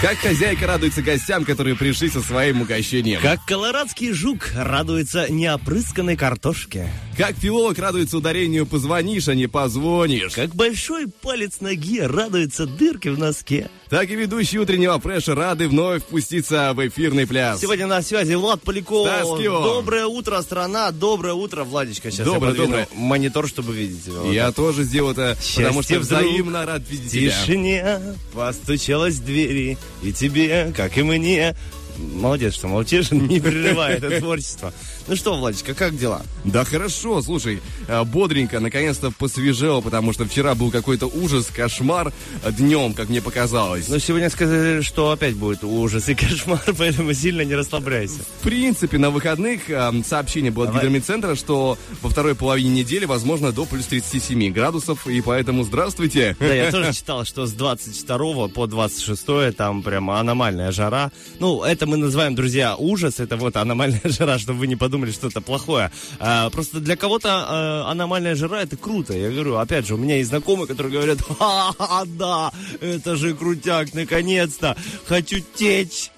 Как хозяйка радуется гостям, которые пришли со своим угощением. Как колорадский жук радуется неопрысканной картошке. Как филолог радуется ударению «позвонишь», а не «позвонишь». Как большой палец ноги радуется дырке в носке. Так и ведущие утреннего фреша рады вновь впуститься в эфирный пляс. Сегодня на связи Влад Поляков. Стаскио. Доброе утро, страна. Доброе утро, Владечка. Сейчас Доброе, я доброе. монитор, чтобы видеть его. Вот Я так. тоже сделал это, потому что Счастье взаимно рад видеть тебя. тишине постучалась в двери, и тебе, как и мне. Молодец, что молчишь, не прерывай это творчество. Ну что, Владечка, как дела? Да хорошо, слушай, э, бодренько, наконец-то посвежело, потому что вчера был какой-то ужас, кошмар э, днем, как мне показалось. Ну, сегодня сказали, что опять будет ужас и кошмар, поэтому сильно не расслабляйся. В принципе, на выходных э, сообщение было от Давай. гидромедцентра, что во второй половине недели возможно до плюс 37 градусов, и поэтому здравствуйте. Да, я тоже читал, что с 22 по 26 там прямо аномальная жара. Ну, это мы называем, друзья, ужас. Это вот аномальная жара, чтобы вы не подумали, что это плохое. А, просто для кого-то а, аномальная жара это круто. Я говорю, опять же, у меня есть знакомые, которые говорят, ха да, это же крутяк, наконец-то, хочу течь.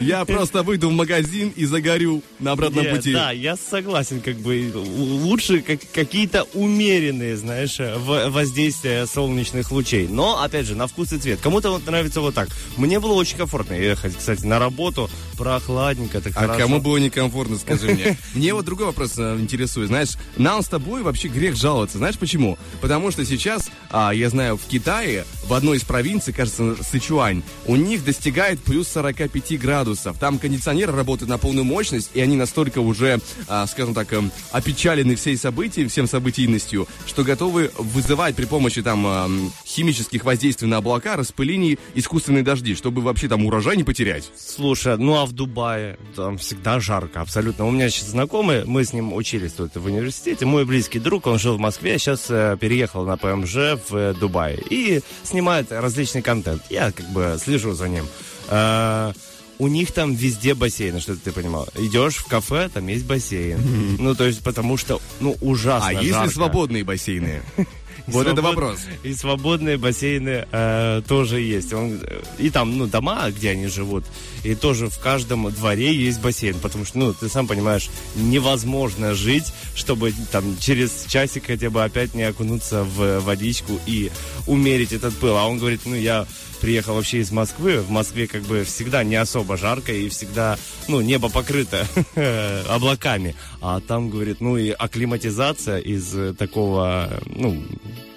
Я просто выйду в магазин и загорю на обратном Нет, пути. Да, я согласен, как бы лучше как, какие-то умеренные, знаешь, в- воздействия солнечных лучей. Но, опять же, на вкус и цвет. Кому-то вот нравится вот так. Мне было очень комфортно ехать, кстати, на работу, прохладненько, так А хорошо. кому было некомфортно, скажи мне. Мне вот другой вопрос э, интересует. Знаешь, нам с тобой вообще грех жаловаться. Знаешь почему? Потому что сейчас, а, я знаю, в Китае, в одной из провинций, кажется, Сычуань, у них достигает плюс 45 градусов. Там кондиционеры работают на полную мощность, и они настолько уже, а, скажем так, эм, опечалены всей событием, всем событийностью, что готовы вызывать при помощи там эм, химических воздействий на облака, распылений, искусственные дожди, чтобы вообще там урожай не потерять. Слушай, ну а в Дубае там всегда жарко, абсолютно. У меня сейчас знакомый, мы с ним учились тут в университете. Мой близкий друг, он жил в Москве, сейчас э, переехал на ПМЖ в э, Дубае и снимает различный контент. Я как бы слежу за ним. Э, у них там везде бассейны, чтобы ты понимал. Идешь в кафе, там есть бассейн. Ну, то есть, потому что, ну, ужасно А есть ли жарко. свободные бассейны? Вот это вопрос. И свободные бассейны э, тоже есть. Он, э, и там, ну, дома, где они живут, и тоже в каждом дворе есть бассейн. Потому что, ну, ты сам понимаешь, невозможно жить, чтобы там через часик хотя бы опять не окунуться в водичку и умерить этот пыл. А он говорит, ну, я приехал вообще из Москвы. В Москве как бы всегда не особо жарко и всегда, ну, небо покрыто облаками. А там, говорит, ну и акклиматизация из э, такого, ну,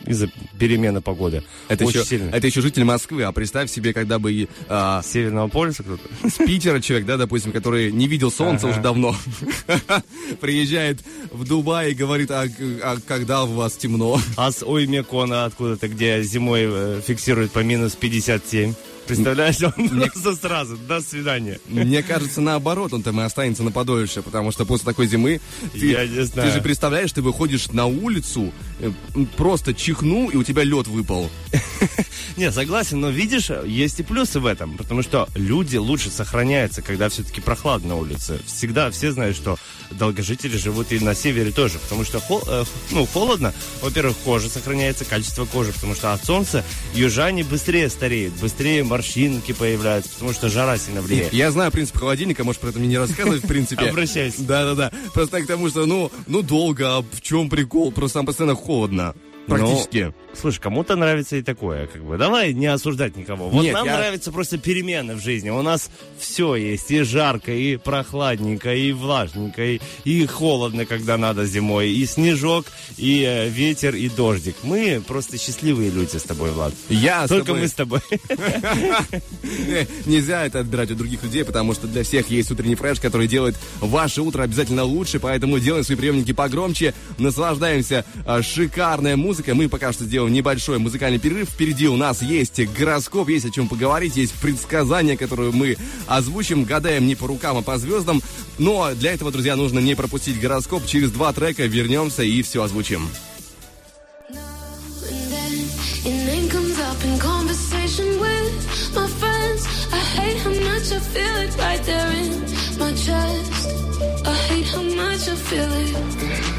из-за перемены погоды. Это Очень еще, сильно. это еще житель Москвы, а представь себе, когда бы а, Северного полюса кто-то? с Питера человек, да, допустим, который не видел солнца Ага. уже давно, приезжает в Дубай и говорит, а, а когда у вас темно? А с Оймекона откуда-то, где зимой э, фиксируют по минус 57. Представляешь, он просто сразу, до свидания. Мне кажется, наоборот, он там и останется на подольше, потому что после такой зимы ты, Я не знаю. ты же представляешь, ты выходишь на улицу, э, просто чихнул, и у тебя лед выпал. Не, согласен, но видишь, есть и плюсы в этом, потому что люди лучше сохраняются, когда все-таки прохладно на улице. Всегда все знают, что долгожители живут и на севере тоже, потому что хо- э, ну, холодно. Во-первых, кожа сохраняется, качество кожи, потому что от солнца южане быстрее стареют, быстрее морщинки появляются, потому что жара сильно влияет. Я знаю принцип холодильника, можешь про это мне не рассказывать, в принципе. Обращайся. Да-да-да. Просто к тому, что, ну, ну долго, а в чем прикол? Просто там постоянно холодно. Практически. Ну, слушай, кому-то нравится и такое, как бы. Давай не осуждать никого. Вот Нет, нам я- нравится просто перемены в жизни. У нас все есть. И жарко, и прохладненько, и влажненько, и, и холодно, когда надо зимой, и снежок, и э, ветер, и дождик. Мы просто счастливые люди с тобой, Влад. Я с Только тобой- мы с тобой. Э, Нельзя это отбирать у других людей, потому что для всех есть утренний фреш, который делает ваше утро обязательно лучше, поэтому делаем свои приемники погромче, наслаждаемся э, шикарной музыкой. Мы пока что сделаем небольшой музыкальный перерыв. Впереди у нас есть гороскоп, есть о чем поговорить, есть предсказания, которые мы озвучим, гадаем не по рукам, а по звездам. Но для этого, друзья, нужно не пропустить гороскоп. Через два трека вернемся и все озвучим. I hate how much I feel it.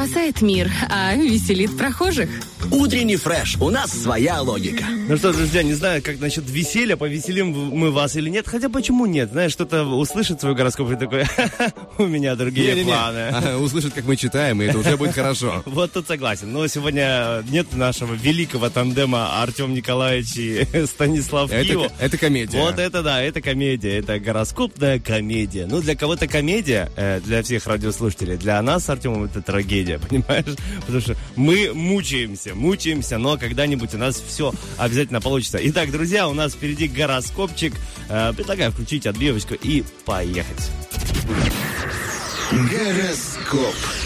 спасает мир, а веселит прохожих. Утренний фреш. У нас своя логика. Ну что, друзья, не знаю, как насчет веселья, повеселим мы вас или нет. Хотя почему нет? Знаешь, что-то услышит свой гороскоп и такой, «Ха-ха, у меня другие Не-не-не. планы. Ага, Услышат, как мы читаем, и это уже будет хорошо. Вот тут согласен. Но сегодня нет нашего великого тандема Артем Николаевич и Станислав Это, Кио. это комедия. Вот это да, это комедия, это гороскопная комедия. Ну, для кого-то комедия, э, для всех радиослушателей, для нас с Артемом это трагедия, понимаешь? Потому что мы мучаемся, мучаемся, но когда-нибудь у нас все обязательно получится. Итак, друзья, у нас впереди гороскопчик. Э, предлагаю включить отбивочку и поехать. Гороскоп.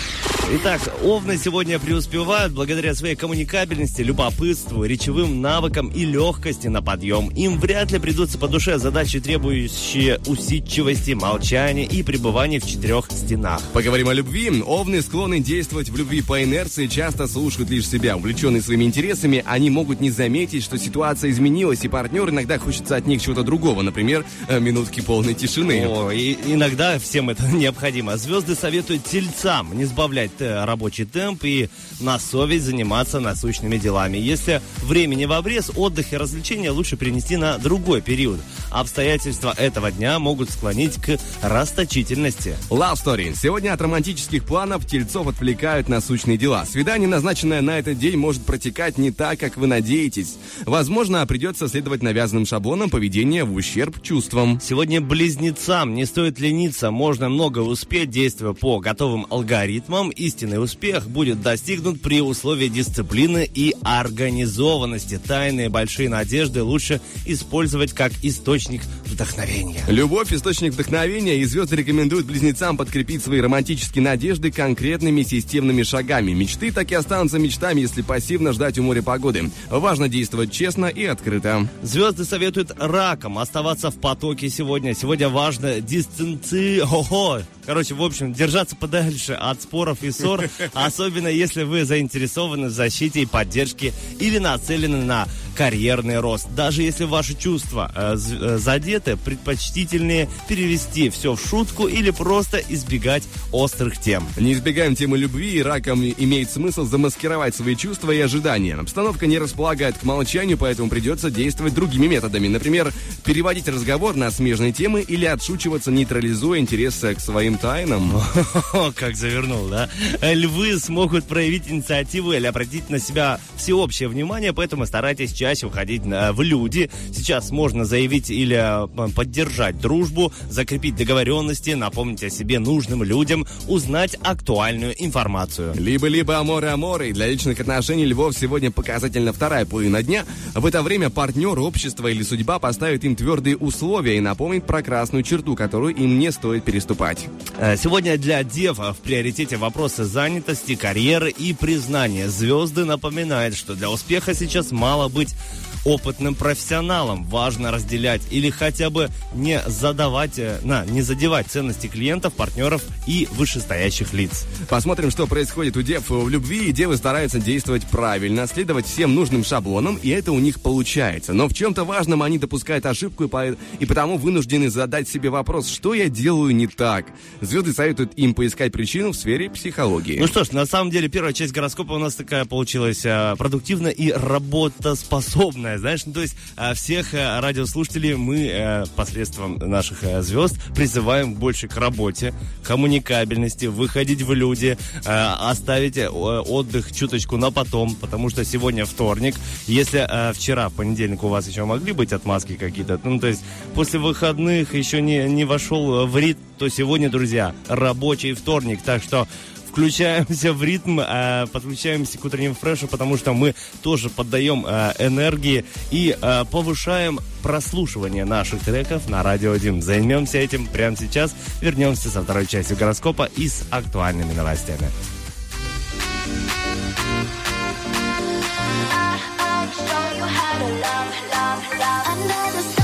Итак, овны сегодня преуспевают благодаря своей коммуникабельности, любопытству, речевым навыкам и легкости на подъем. Им вряд ли придутся по душе задачи, требующие усидчивости, молчания и пребывания в четырех стенах. Поговорим о любви. Овны склонны действовать в любви по инерции, часто слушают лишь себя. Увлеченные своими интересами, они могут не заметить, что ситуация изменилась, и партнер иногда хочется от них чего-то другого, например, э, минутки полной тишины. О, и иногда всем это необходимо. Звезды советуют тельцам не сбавлять рабочий темп и на совесть заниматься насущными делами. Если времени в обрез, отдых и развлечения лучше перенести на другой период. Обстоятельства этого дня могут склонить к расточительности. Love Story. Сегодня от романтических планов тельцов отвлекают насущные дела. Свидание, назначенное на этот день, может протекать не так, как вы надеетесь. Возможно, придется следовать навязанным шаблонам поведения в ущерб чувствам. Сегодня близнецам не стоит лениться, можно много успеть, действуя по готовым алгоритмам. Истинный успех будет достигнут при условии дисциплины и организованности. Тайные большие надежды лучше использовать как источник вдохновения. Любовь – источник вдохновения, и звезды рекомендуют близнецам подкрепить свои романтические надежды конкретными системными шагами. Мечты так и останутся мечтами, если пассивно ждать у моря погоды. Важно действовать честно и открыто. Звезды советуют ракам оставаться в потоке сегодня. Сегодня важно дистанци... Ого! Короче, в общем, держаться подальше от споров и ссор, особенно если вы заинтересованы в защите и поддержке или нацелены на карьерный рост. Даже если ваши чувства э, э, задеты, предпочтительнее перевести все в шутку или просто избегать острых тем. Не избегаем темы любви, и раком имеет смысл замаскировать свои чувства и ожидания. Обстановка не располагает к молчанию, поэтому придется действовать другими методами. Например, переводить разговор на смежные темы или отшучиваться, нейтрализуя интерес к своим тайнам. Как завернул, да? Львы смогут проявить инициативу или обратить на себя всеобщее внимание, поэтому старайтесь чаще выходить на- в люди. Сейчас можно заявить или э, поддержать дружбу, закрепить договоренности, напомнить о себе нужным людям, узнать актуальную информацию. Либо-либо аморы-аморы. Для личных отношений львов сегодня показательно вторая половина дня. В это время партнер, общество или судьба поставит им твердые условия и напомнит про красную черту, которую им не стоит переступать. Э, Сегодня для дев в приоритете вопросы занятости, карьеры и признания. Звезды напоминают, что для успеха сейчас мало быть опытным профессионалом. Важно разделять или хотя бы не задавать, э, на, не задевать ценности клиентов, партнеров и вышестоящих лиц. Посмотрим, что происходит у дев в любви. Девы стараются действовать правильно, следовать всем нужным шаблонам, и это у них получается. Но в чем-то важном они допускают ошибку, и, по- и потому вынуждены задать себе вопрос, что я делаю не так. Звезды советуют им поискать причину в сфере психологии. Ну что ж, на самом деле первая часть гороскопа у нас такая получилась э, продуктивная и работоспособная, знаешь, ну, то есть э, всех э, радиослушателей мы э, посредством наших э, звезд призываем больше к работе, коммуникабельности, выходить в люди, оставить отдых чуточку на потом, потому что сегодня вторник. Если вчера, понедельник, у вас еще могли быть отмазки какие-то, ну, то есть после выходных еще не, не вошел в ритм, то сегодня, друзья, рабочий вторник, так что включаемся в ритм, э, подключаемся к утренним фрешу, потому что мы тоже поддаем э, энергии и э, повышаем прослушивание наших треков на Радио 1. Займемся этим прямо сейчас. Вернемся со второй частью гороскопа и с актуальными новостями. Under the starlight,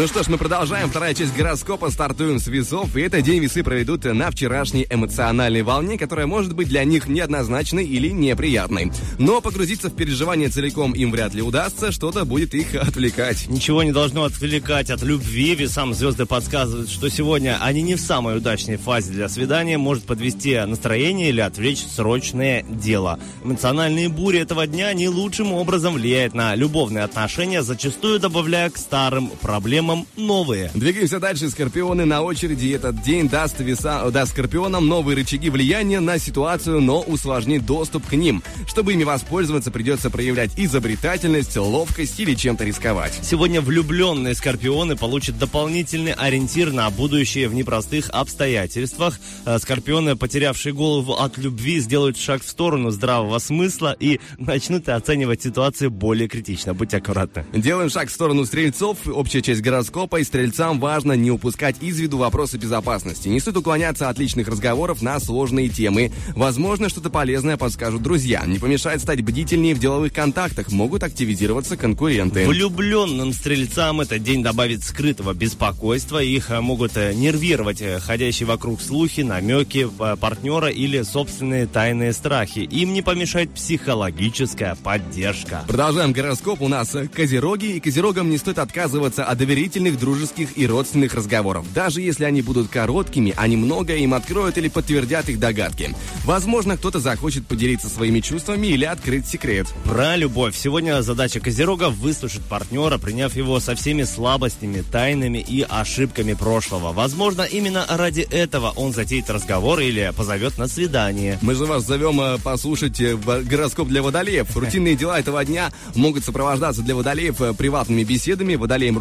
Ну что ж, мы продолжаем. Вторая часть гороскопа. Стартуем с весов. И этот день весы проведут на вчерашней эмоциональной волне, которая может быть для них неоднозначной или неприятной. Но погрузиться в переживания целиком им вряд ли удастся. Что-то будет их отвлекать. Ничего не должно отвлекать от любви, ведь сам звезды подсказывают, что сегодня они не в самой удачной фазе для свидания, может подвести настроение или отвлечь срочное дело. Эмоциональные бури этого дня не лучшим образом влияют на любовные отношения, зачастую добавляя к старым проблемам новые. Двигаемся дальше. Скорпионы на очереди. Этот день даст, веса, даст скорпионам новые рычаги влияния на ситуацию, но усложнит доступ к ним. Чтобы ими воспользоваться, придется проявлять изобретательность, ловкость или чем-то рисковать. Сегодня влюбленные скорпионы получат дополнительный ориентир на будущее в непростых обстоятельствах. Э, Скорпионы, потерявшие голову от любви, сделают шаг в сторону здравого смысла и начнут оценивать ситуацию более критично. Будьте аккуратны. Делаем шаг в сторону стрельцов. Общая часть гороскопа. И стрельцам важно не упускать из виду вопросы безопасности. Не стоит уклоняться от личных разговоров на сложные темы. Возможно, что-то полезное подскажут друзья. Не помешает стать бдительнее в деловых контактах. Могут активизироваться конкуренты. Влюбленным стрельцам этот день добавит скрытого беспокойства. Их э, могут э, нервировать э, ходящие вокруг слухи, намеки партнера или собственные тайные страхи. Им не помешает психологическая поддержка. Продолжаем гороскоп. У нас козероги, и козерогам не стоит отказываться от доверительных, дружеских и родственных разговоров. Даже если они будут короткими, они многое им откроют или подтвердят их догадки. Возможно, кто-то захочет поделиться своими чувствами или открыть секрет. Про любовь. Сегодня задача Козерога выслушать партнера, приняв его со всеми слабостями, тайнами и ошибками прошлого. Возможно, именно ради этого он затеет разговор или позовет на свидание. Мы же вас зовем э, послушать э, в- гороскоп для водолеев. Рутинные дела этого дня могут сопровождаться для водолеев э, приватными беседами. Водолеям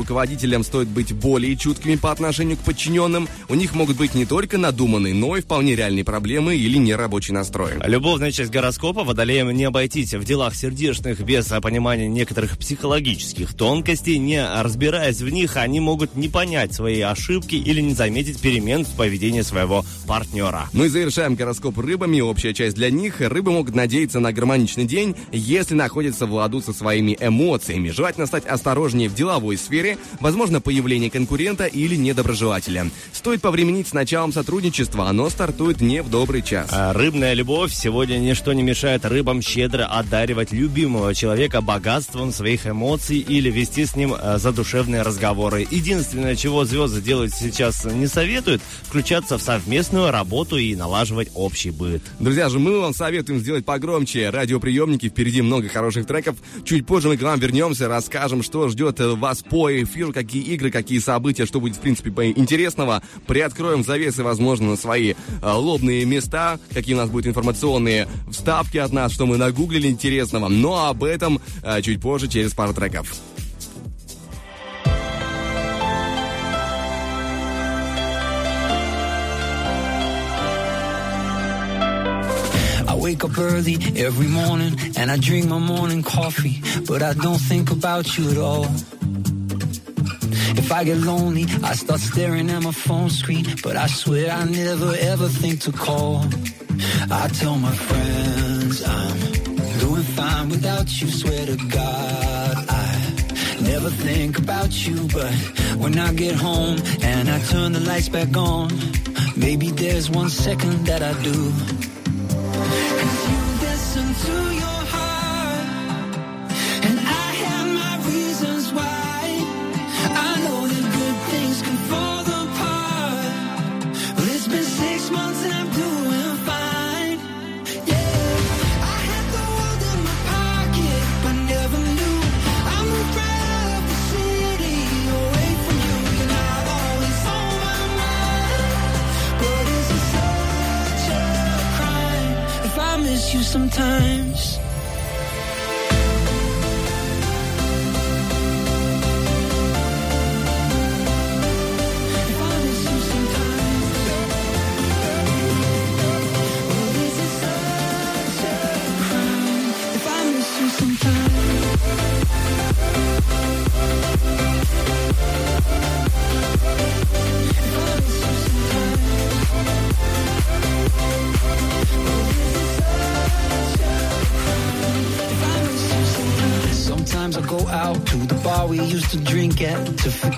руководителям стоит быть более чуткими по отношению к подчиненным. У них могут быть не только надуманные, но и вполне реальные проблемы или нерабочий настрой. Любовная часть гороскопа водолеям не обойтись в делах сердечных без понимания некоторых психологических тонкостей. Не разбираясь в них, они могут не понять свои ошибки или не заметить перемен в поведении своего партнера. И завершаем гороскоп рыбами. Общая часть для них. Рыбы могут надеяться на гармоничный день, если находятся в ладу со своими эмоциями. Желательно стать осторожнее в деловой сфере, возможно, появление конкурента или недоброжелателя. Стоит повременить с началом сотрудничества, оно стартует не в добрый час. А Рыбная любовь сегодня ничто не мешает рыбам щедро одаривать любимого человека богатством своих эмоций или вести с ним э, задушевные разговоры. Единственное, чего звезды делать сейчас не советуют, включаться в совместную работу и налаживать общий быт. Друзья же, мы вам советуем сделать погромче радиоприемники. Впереди много хороших треков. Чуть позже мы к вам вернемся, расскажем, что ждет вас по эфиру, какие игры, какие события, что будет, в принципе, интересного. Приоткроем завесы, возможно, на свои э, лобные места, какие у нас будут информационные вставки от нас, что мы нагуглили интересного. Но об этом э, чуть позже, через пару треков. Wake up early every morning and I drink my morning coffee, but I don't think about you at all. If I get lonely, I start staring at my phone screen, but I swear I never ever think to call. I tell my friends I'm doing fine without you, swear to God I never think about you, but when I get home and I turn the lights back on, maybe there's one second that I do.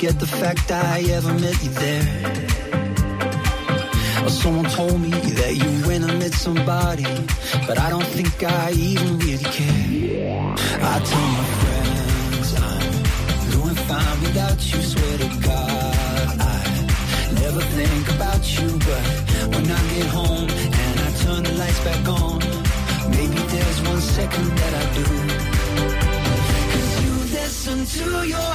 Forget the fact I ever met you there. Someone told me that you went and met somebody, but I don't think I even really care. I tell my friends I'm doing fine without you. Swear to God, I never think about you, but when I get home and I turn the lights back on, maybe there's one second that I do. Cause you listen to your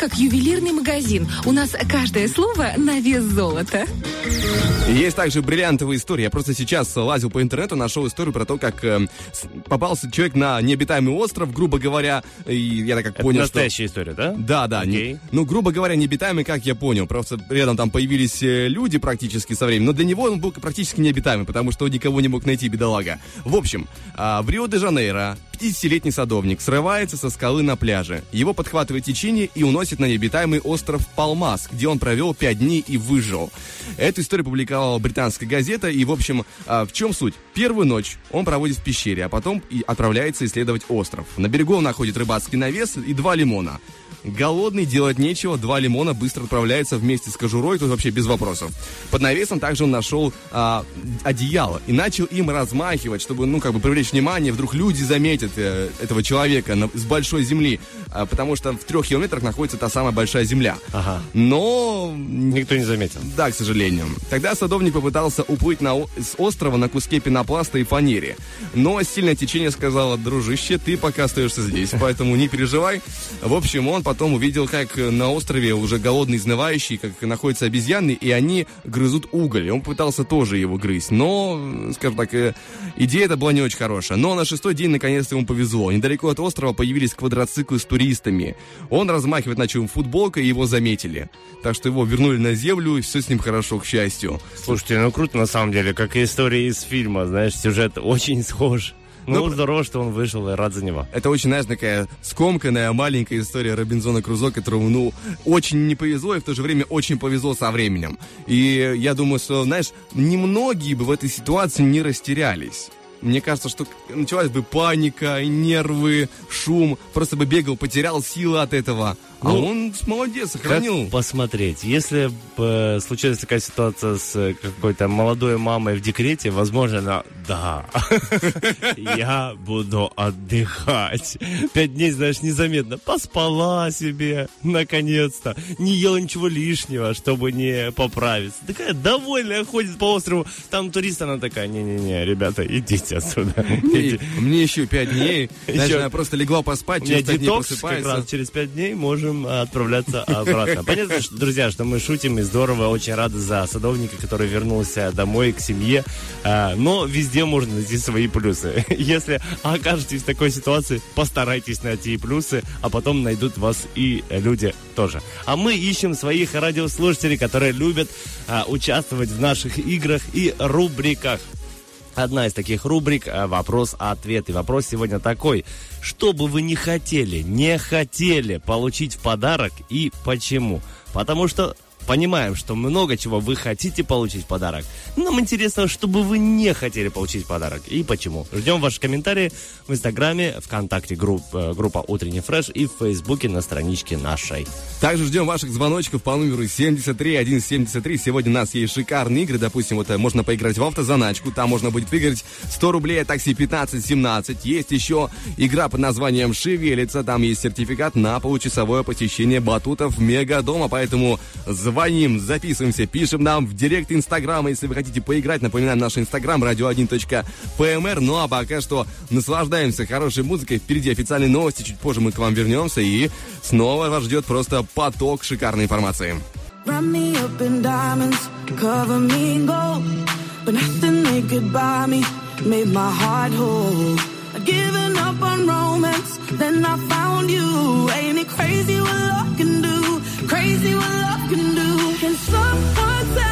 как ювелирный магазин. У нас каждое слово на вес золота. Есть также бриллиантовая история. Я просто сейчас лазил по интернету, нашел историю про то, как э, попался человек на необитаемый остров, грубо говоря, и я так как Это понял, что... настоящая история, да? Да, да. не- Окей. ну, грубо говоря, необитаемый, как я понял. Просто рядом там появились э, люди практически со временем. Но для него он был практически необитаемый, потому что он никого не мог найти, бедолага. В общем, а, в Рио-де-Жанейро 50-летний садовник срывается со скалы на пляже. Его подхватывает течение и уносит на необитаемый остров Палмас, где он провел 5 дней и выжил. Эту историю публиковала британская газета. И, в общем, а, в чем суть? Первую ночь он проводит в пещере, а потом и отправляется исследовать остров. На берегу он находит рыбацкий навес и два лимона. Голодный, делать нечего, два лимона быстро отправляются вместе с кожурой, тут вообще без вопросов. Под навесом также он нашел а, одеяло и начал им размахивать, чтобы, ну, как бы привлечь внимание, вдруг люди заметят э, этого человека на- с большой земли, А, потому что в трех километрах находится та самая большая земля. Ага. Но Никто не заметил. да, к сожалению. Тогда садовник попытался уплыть на, с острова на куске пенопласта и фанере. Но сильное течение сказало, дружище, ты пока остаешься здесь, поэтому не переживай. В общем, он потом увидел, как э, на острове уже голодный, изнывающий, как находятся обезьяны, и они грызут уголь. И он пытался тоже его грызть. Но, скажем так, э, идея эта была не очень хорошая. Но на шестой день наконец-то ему повезло. Недалеко от острова появились квадроциклы с туристами. Он размахивает начал футболкой, и его заметили. Так что его вернули на землю, и все с ним хорошо, к счастью. Слушайте, ну круто на самом деле, как и история из фильма, знаешь, сюжет очень схож. Ну, Ну, здорово, что он вышел, и рад за него. Это очень, знаешь, такая скомканная маленькая история Робинзона Крузо, которому, ну, очень не повезло, и в то же время очень повезло со временем. И я думаю, что, знаешь, немногие бы в этой ситуации не растерялись. Мне кажется, что началась бы паника, нервы, шум, просто бы бегал, потерял силы от этого. а Ну, он молодец, сохранил. Как посмотреть? Если бы э, случилась такая ситуация с э, какой-то молодой мамой в декрете, возможно, она, да, я буду отдыхать. Пять дней, знаешь, незаметно. Поспала себе, наконец-то. Не ела ничего лишнего, чтобы не поправиться. Такая довольная ходит по острову. Там турист, она такая, не-не-не, ребята, идите отсюда. И мне еще пять дней. Ещё- она просто легла поспать, через пять дней как раз через пять дней можем отправляться обратно. Понятно, что, друзья, что мы шутим и здорово, очень рады за садовника, который вернулся домой к семье. А, Но везде можно найти свои плюсы. Если окажетесь в такой ситуации, постарайтесь найти плюсы, а потом найдут вас и люди тоже. А мы ищем своих радиослушателей, которые любят а, участвовать в наших играх и рубриках. Одна из таких рубрик э, «Вопрос-ответ». И вопрос сегодня такой. Что бы вы не хотели, не хотели получить в подарок и почему? Потому что понимаем, что много чего вы хотите получить подарок. Нам интересно, чтобы вы не хотели получить подарок. И почему. Ждем ваши комментарии в Инстаграме, ВКонтакте групп, э, группа Утренний фреш и в Фейсбуке на страничке нашей. Также ждем ваших звоночков по номеру 73173. Сегодня у нас есть шикарные игры. Допустим, вот э, можно поиграть в автозаначку. Там можно будет выиграть 100 рублей, а такси 15-17. Есть еще игра под названием «Шевелится». Там есть сертификат на получасовое посещение батутов Мегадома. Поэтому звоним, записываемся, пишем нам в директ Инстаграма. Если вы хотите поиграть, напоминаем наш Инстаграм radio1.pmr. Ну а пока что наслаждаемся хорошей музыкой. Впереди официальные новости. Чуть позже мы к вам вернемся. И снова вас ждет просто поток шикарной информации. Wrap up on romance, then I found you. Ain't it crazy what love can do? Crazy what can do. Can someone tell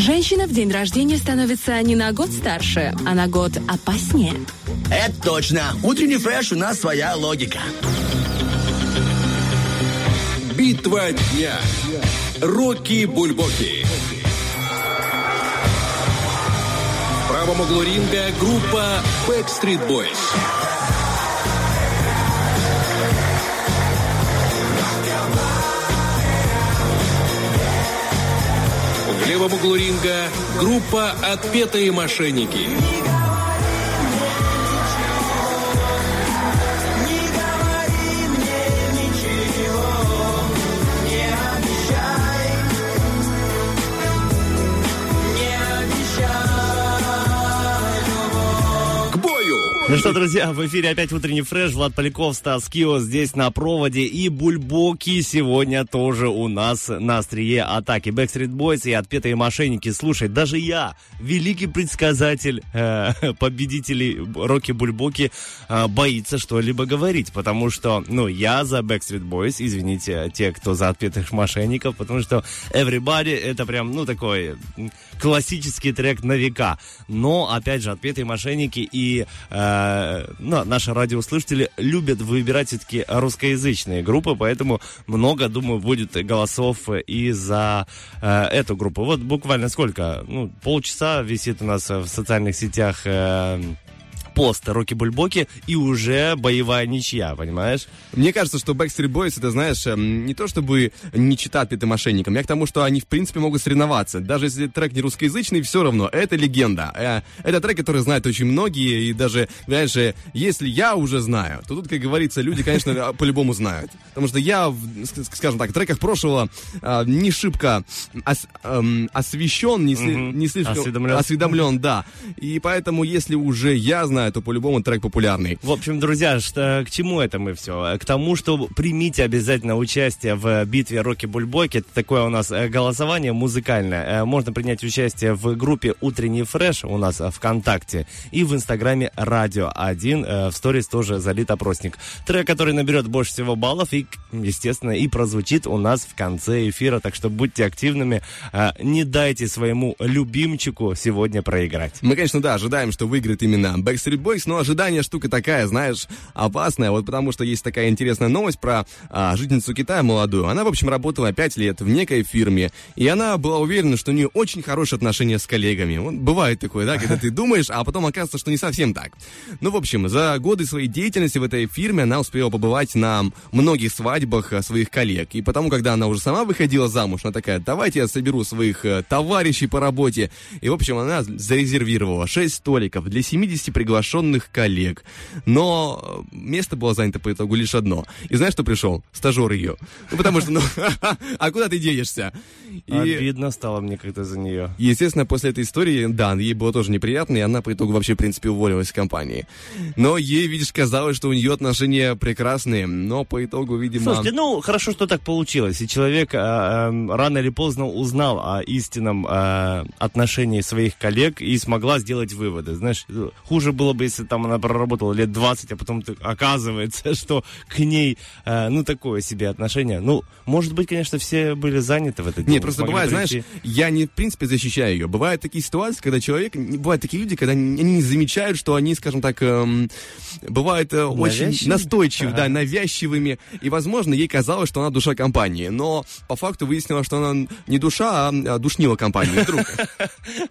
Женщина в день рождения становится не на год старше, а на год опаснее. Это точно. Утренний фреш у нас своя логика. Битва дня. Рокки Бульбоки. В правом углу ринга группа Backstreet Boys. Левом углу ринга группа «Отпетые мошенники». Ну что, друзья, в эфире опять утренний фреш. Влад Поляков, Стас Кио здесь на проводе. И Бульбоки сегодня тоже у нас на острие атаки. Backstreet Boys и отпетые мошенники. Слушай, даже я, великий предсказатель э, победителей Рокки Бульбоки, э, боится что-либо говорить. Потому что, ну, я за Backstreet Boys, извините, те, кто за отпетых мошенников, потому что Everybody это прям, ну, такой классический трек на века. Но, опять же, отпетые мошенники и э, ну, наши радиослушатели любят выбирать все-таки русскоязычные группы, поэтому много, думаю, будет голосов и за э, эту группу. Вот буквально сколько? Ну, полчаса висит у нас в социальных сетях э, пост Рокки Бульбоки и уже боевая ничья, понимаешь? Мне кажется, что Backstreet Boys, это, знаешь, эм, не то чтобы не читать это мошенникам, я к тому, что они, в принципе, могут соревноваться. Даже если трек не русскоязычный, все равно, это легенда. Э, Это трек, который знают очень многие, и даже, знаешь, э, если я уже знаю, то тут, как говорится, люди, конечно, по-любому знают. Потому что я, скажем так, в треках прошлого а, не шибко ос- эм, освещен, не, Мгм. не слишком Осведомлен. осведомлен, да. И поэтому, если уже я знаю, то по-любому трек популярный. В общем, друзья, что, к чему это мы все? К тому, что примите обязательно участие в битве Рокки Бульбоки. Это такое у нас э, голосование музыкальное. Э, Можно принять участие в группе «Утренний фреш» у нас ВКонтакте и в Инстаграме «Радио 1». Э, В сторис тоже залит опросник. Трек, который наберет больше всего баллов и, естественно, и прозвучит у нас в конце эфира. Так что будьте активными. Не дайте своему любимчику сегодня проиграть. Мы, конечно, да, ожидаем, что выиграет именно Backstreet Boys, но ожидание штука такая, знаешь, опасная, вот потому что есть такая интересная новость про а, жительницу Китая молодую. Она, в общем, работала 5 лет в некой фирме, и она была уверена, что у нее очень хорошие отношения с коллегами. Вот бывает такое, да, когда ты думаешь, а потом оказывается, что не совсем так. Ну, в общем, за годы своей деятельности в этой фирме она успела побывать на многих свадьбах а, своих коллег. И потому, когда она уже сама выходила замуж, она такая, давайте я соберу своих э, товарищей по работе. И, в общем, она зарезервировала 6 столиков для 70 приглашенных коллег. Но место было занято по итогу лишь одно. И знаешь, что пришел? Стажер ее. Ну, потому что, ну, а куда ты денешься? И, Обидно стало мне как-то за нее. естественно, после этой истории, да, ей было тоже неприятно, и она по итогу вообще, в принципе, уволилась из компании. Но ей, видишь, казалось, что у нее отношения прекрасные, но по итогу, видимо... Слушайте, ну хорошо, что так получилось. И человек а, ам, рано или поздно узнал о истинном а, отношении своих коллег и смогла сделать выводы. Знаешь, хуже было бы, если там она проработала лет 20, а потом оказывается, что к ней, а, ну, такое себе отношение. Ну, может быть, конечно, все были заняты в этот день. Нет, просто бывает, прийти. знаешь, я не, в принципе, защищаю ее. Бывают такие ситуации, когда человек, бывают такие люди, когда они не замечают, что они, скажем так, эм, бывают э, очень Навязчивы? настойчивы, да, Ага. навязчивыми. И, возможно, ей казалось, что она душа компании. Но по факту выяснилось, что она не душа, а а душнила компании. Вдруг.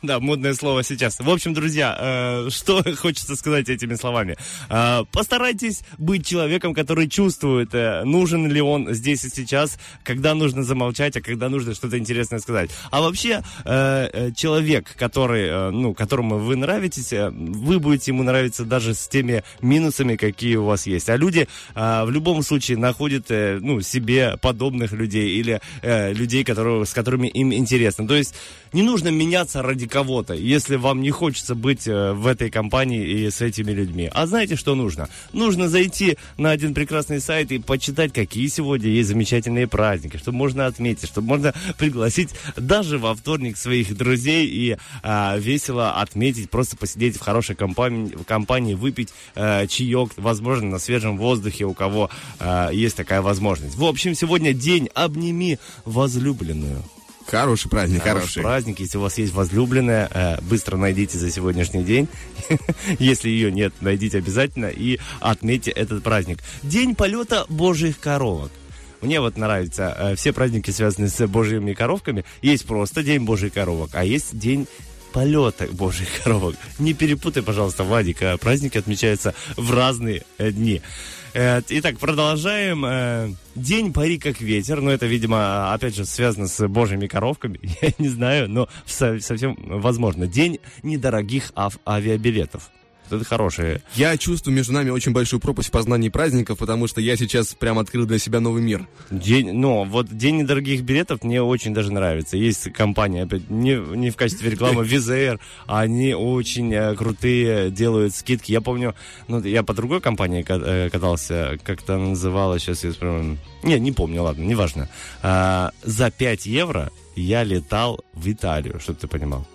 Да, модное слово сейчас. В общем, друзья, э, что хочется сказать этими словами? Э, постарайтесь быть человеком, который чувствует, э, нужен ли он здесь и сейчас, когда нужно замолчать, а когда нужно что-то интересное сказать. А вообще, э, э, человек, который, ну, которому вы нравитесь, вы будете ему нравиться даже с теми минусами, какие у вас есть. А люди э, в любом случае находят, ну, себе подобных людей или людей, которые, с которыми им интересно. То есть не нужно меняться ради кого-то, если вам не хочется быть в этой компании с этими людьми. А знаете, что нужно? Нужно зайти на один прекрасный сайт и почитать, какие сегодня есть замечательные праздники, чтобы можно отметить, чтобы можно пригласить даже во вторник своих друзей и а, весело отметить, просто посидеть в хорошей компании, в компании выпить э, чаек, возможно, на свежем воздухе, у кого э, есть такая возможность. В общем, сегодня день «Обними возлюбленную». Хороший праздник, Хороший хороший. праздник. Если у вас есть возлюбленная, э, быстро найдите за сегодняшний день. Если ее нет, найдите обязательно и отметьте этот праздник. День полета божьих коровок. Мне вот нравится, э, все праздники связаны с божьими коровками. Есть просто День божьих коровок, а есть День полета божьих коровок. Не перепутай, пожалуйста, Вадик, а праздники отмечаются в разные э, дни. Э, Итак, продолжаем. Э, День пари как ветер. Но это, видимо, опять же, связано с божьими коровками. Я не знаю, но со- совсем возможно. День недорогих ав- авиабилетов. Это хорошее. Я чувствую между нами очень большую пропасть в познании праздников, потому что я сейчас прям открыл для себя новый мир. День, ну, вот День недорогих билетов мне очень даже нравится. Есть компания, опять, не, не в качестве рекламы, Визаэр, они очень э, крутые, делают скидки. Я помню, ну, я по другой компании э, катался, как-то она называлась, сейчас я вспомню. Не, не помню, ладно, неважно. А, за 5 евро я летал в Италию, чтобы ты понимал.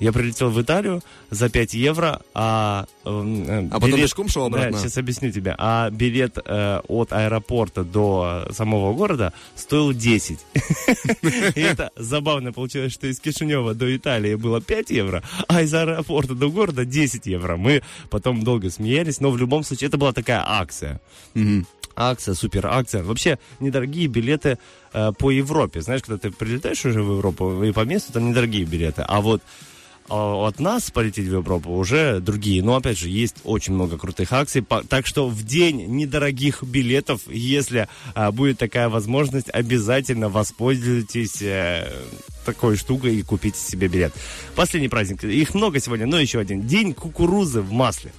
Я прилетел в Италию за 5 евро, а... э, А потом пешком шел обратно? Да, сейчас объясню тебе. А билет э, от аэропорта до самого города стоил 10. И это забавно получилось, что из Кишинева до Италии было 5 евро, а из аэропорта до города 10 евро. Мы потом долго смеялись, но в любом случае это была такая акция. Акция, супер акция. Вообще недорогие билеты э, по Европе. Знаешь, когда ты прилетаешь уже в Европу и по месту, там недорогие билеты. А вот а от нас полететь в Европу уже другие. Но, опять же, есть очень много крутых акций. Так что в день недорогих билетов, если а, будет такая возможность, обязательно воспользуйтесь э, такой штукой и купите себе билет. Последний праздник. Их много сегодня, но еще один. День кукурузы в масле.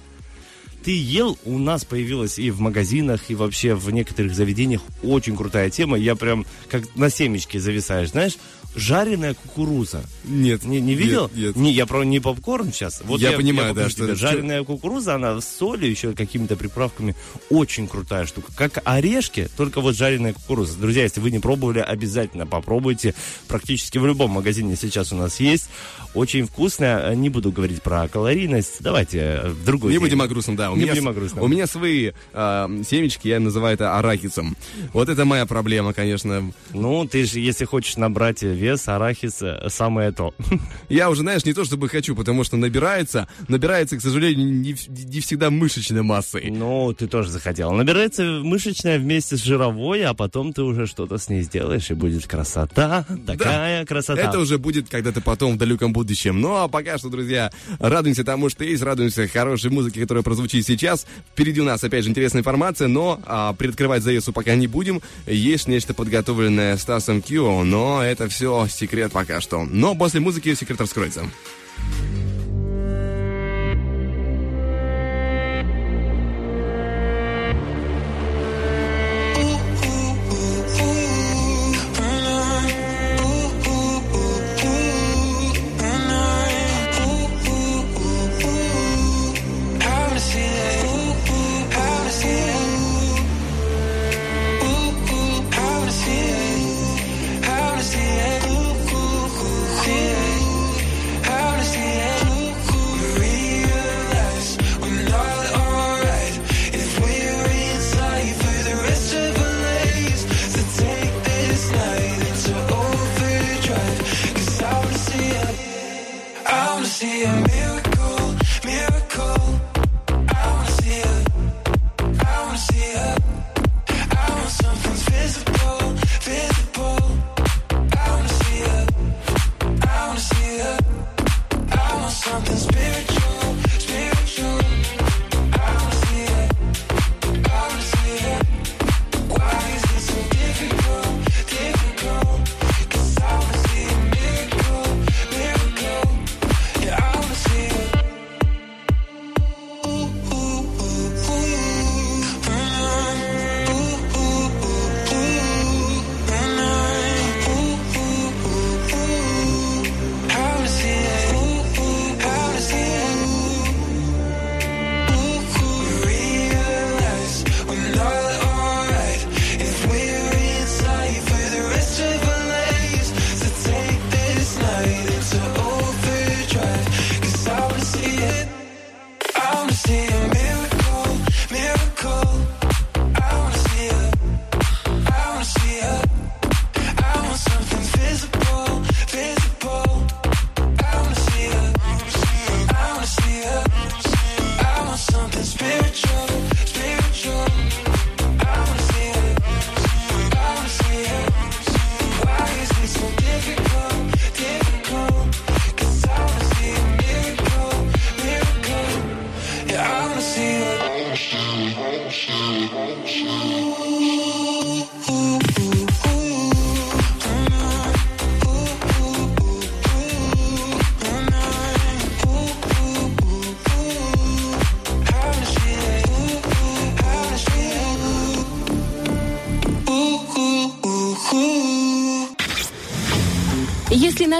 Ты ел, у нас появилась и в магазинах, и вообще в некоторых заведениях очень крутая тема. Я прям как на семечке зависаешь, знаешь? Жареная кукуруза. Нет. Не, не видел? Нет, нет. Не, я про не попкорн сейчас. Вот Я понимаю, покажу да, что это- жареная кукуруза, она с солью, еще какими-то приправками. Очень крутая штука. Как орешки, только вот жареная кукуруза. Друзья, если вы не пробовали, обязательно попробуйте. Практически в любом магазине сейчас у нас есть. Очень вкусная. Не буду говорить про калорийность. Давайте э, в другой Не день. будем о грустном, да. У Не меня, будем с- о грустном. У меня свои а, семечки, я называю это арахисом. Вот это моя проблема, конечно. Ну, ты же, если хочешь набрать вес, арахис э, самое то. Я уже, знаешь, не то чтобы хочу, потому что набирается, набирается, к сожалению, не, не всегда мышечной массой. Ну, ты тоже захотел. Набирается мышечная вместе с жировой, а потом ты уже что-то с ней сделаешь, и будет красота. Такая красота. Это уже будет когда-то потом в далеком будущем. Ну а пока что, друзья, радуемся тому, что есть, радуемся хорошей музыке, которая прозвучит сейчас. Впереди у нас опять же интересная информация, но а, приоткрывать завесу пока не будем. Есть нечто подготовленное Стасом Кио, но это все секрет пока что. Но после музыки секрет раскроется.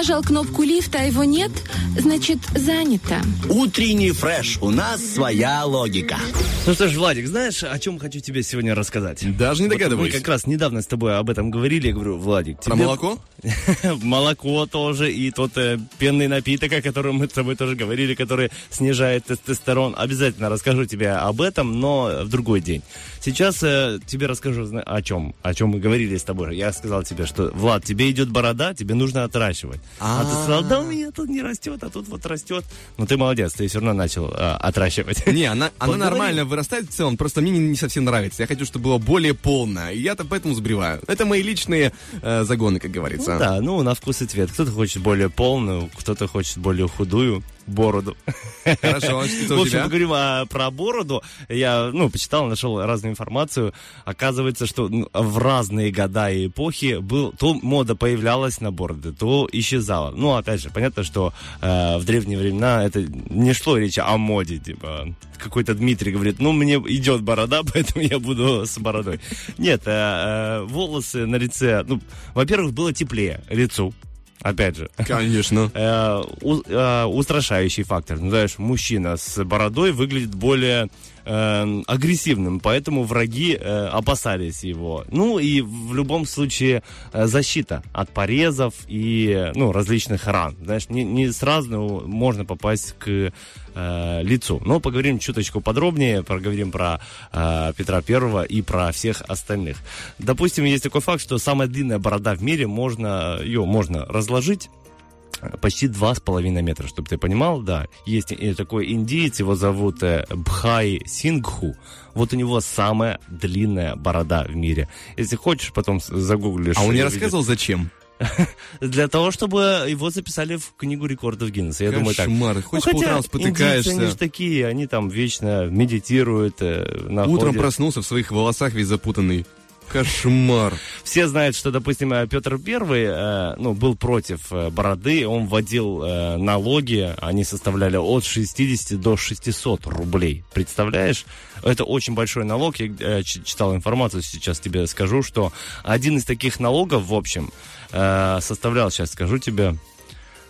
Нажал кнопку лифта, а его нет, значит занято. Утренний фреш. У нас своя логика. Ну что ж, Владик, знаешь, о чем хочу тебе сегодня рассказать? Даже не Вот догадываюсь. Мы как раз недавно с тобой об этом говорили. Я говорю, Владик, Про тебе- молоко? молоко тоже и тот э, пенный напиток, о котором мы с тобой тоже говорили, который снижает тестостерон. Обязательно расскажу тебе об этом, но в другой день. Сейчас э, тебе расскажу о чем, о чем мы говорили с тобой. Я сказал тебе, что, Влад, тебе идет борода, тебе нужно отращивать. А, ты сказал, да у меня тут не растет, а тут вот растет. Ну, ты молодец, ты все равно начал э, отращивать. Не, она, она нормально вырастает в целом, просто мне не, не совсем нравится. Я хочу, чтобы было более полно, и я-то поэтому сбриваю. Это мои личные э, загоны, как говорится. Да, ну, на вкус и цвет. Кто-то хочет более полную, кто-то хочет более худую бороду. Хорошо, а что В общем, поговорим а, про бороду. Я, ну, почитал, нашел разную информацию. Оказывается, что в разные года и эпохи был, то мода появлялась на бороды, то исчезала. Ну, опять же, понятно, что э, в древние времена это не шло речи о моде. Типа, какой-то Дмитрий говорит, ну, мне идет борода, поэтому я буду с бородой. Нет, э, э, волосы на лице, ну, во-первых, было теплее лицу. Опять же, Конечно. э, у- э, устрашающий фактор. Ну, знаешь, мужчина с бородой выглядит более э, агрессивным, поэтому враги э, опасались его. Ну и в любом случае э, защита от порезов и э, ну, различных ран. Знаешь, не, не сразу можно попасть к э, лицу. Но поговорим чуточку подробнее, поговорим про э, Петра Первого и про всех остальных. Допустим, есть такой факт, что самая длинная борода в мире, можно, ее можно разложить почти два с половиной метра, чтобы ты понимал, да. Есть такой индиец, его зовут э, Бхай Сингху. Вот у него самая длинная борода в мире. Если хочешь, потом загуглишь. А он не рассказывал, зачем? Для того, чтобы его записали в книгу рекордов Гиннесса. Я думаю так. Кошмар. Хоть Ну, по утрам индийцы, они спотыкаешься. же такие, они там вечно медитируют, э, находят. Утром проснулся в своих волосах весь запутанный. Кошмар. Все знают, что, допустим, э, Петр Первый, э, ну, был против э, бороды, он вводил налоги, они составляли от 60 до 600 рублей. Представляешь? Это очень большой налог. Я читал информацию, сейчас тебе скажу, что один из таких налогов, в общем, составлял, сейчас скажу тебе,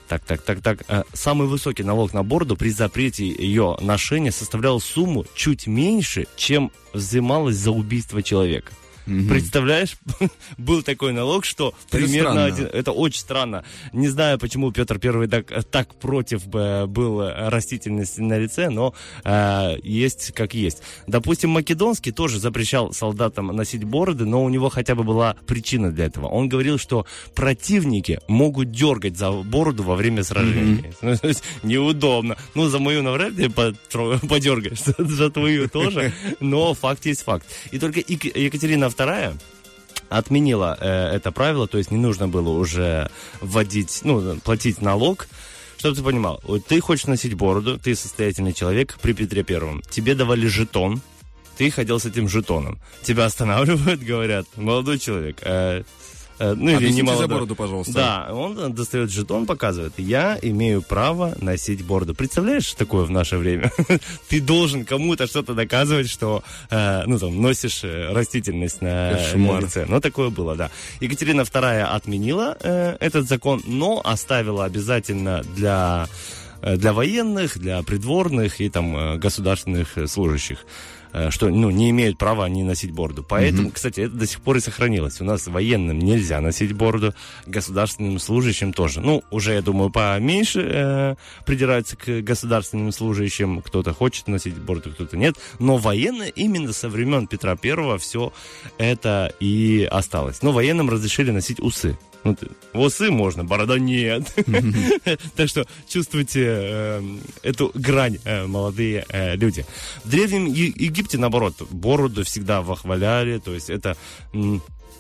так, так, так, так. Самый высокий налог на бороду при запрете ее ношения составлял сумму чуть меньше, чем взималось за убийство человека. Представляешь, был такой налог, что Это примерно странно. один. Это очень странно. Не знаю, почему Петр Первый так, так против э, был э, растительности на лице, но э, есть как есть. Допустим, Македонский тоже запрещал солдатам носить бороды, но у него хотя бы была причина для этого. Он говорил, что противники могут дергать за бороду во время сражения. Ну, то есть неудобно. Ну, за мою навряд ли подергаешь, за твою тоже, но факт есть факт. И только Ек- Екатерина II отменила э, это правило, то есть не нужно было уже вводить, ну, платить налог. Чтобы ты понимал, ты хочешь носить бороду, ты состоятельный человек при Петре Первом. Тебе давали жетон, ты ходил с этим жетоном. Тебя останавливают, говорят, молодой человек, э, ну или не Объясните за бороду, пожалуйста. Да, он достает жетон, показывает. Я имею право носить бороду. Представляешь, что такое в наше время? Ты должен кому-то что-то доказывать, что э, ну, там, носишь э, растительность на, на лице. Ну, такое было, да. Екатерина II отменила э, этот закон, но оставила обязательно для, э, для военных, для придворных и там э, государственных э, служащих э, что ну, не имеют права они носить бороду. Поэтому, кстати, это до сих пор и сохранилось. У нас военным нельзя носить бороду, государственным служащим тоже. Ну, уже, я думаю, поменьше э, придираются к государственным служащим. Кто-то хочет носить бороду, кто-то нет. Но военные именно со времен Петра Первого все это и осталось. Но военным разрешили носить усы. Ну, ты- усы можно, борода нет. Так что чувствуйте э, эту грань, э, молодые э, люди. В Древнем Египте, наоборот, бороду всегда вохваляли, то есть это...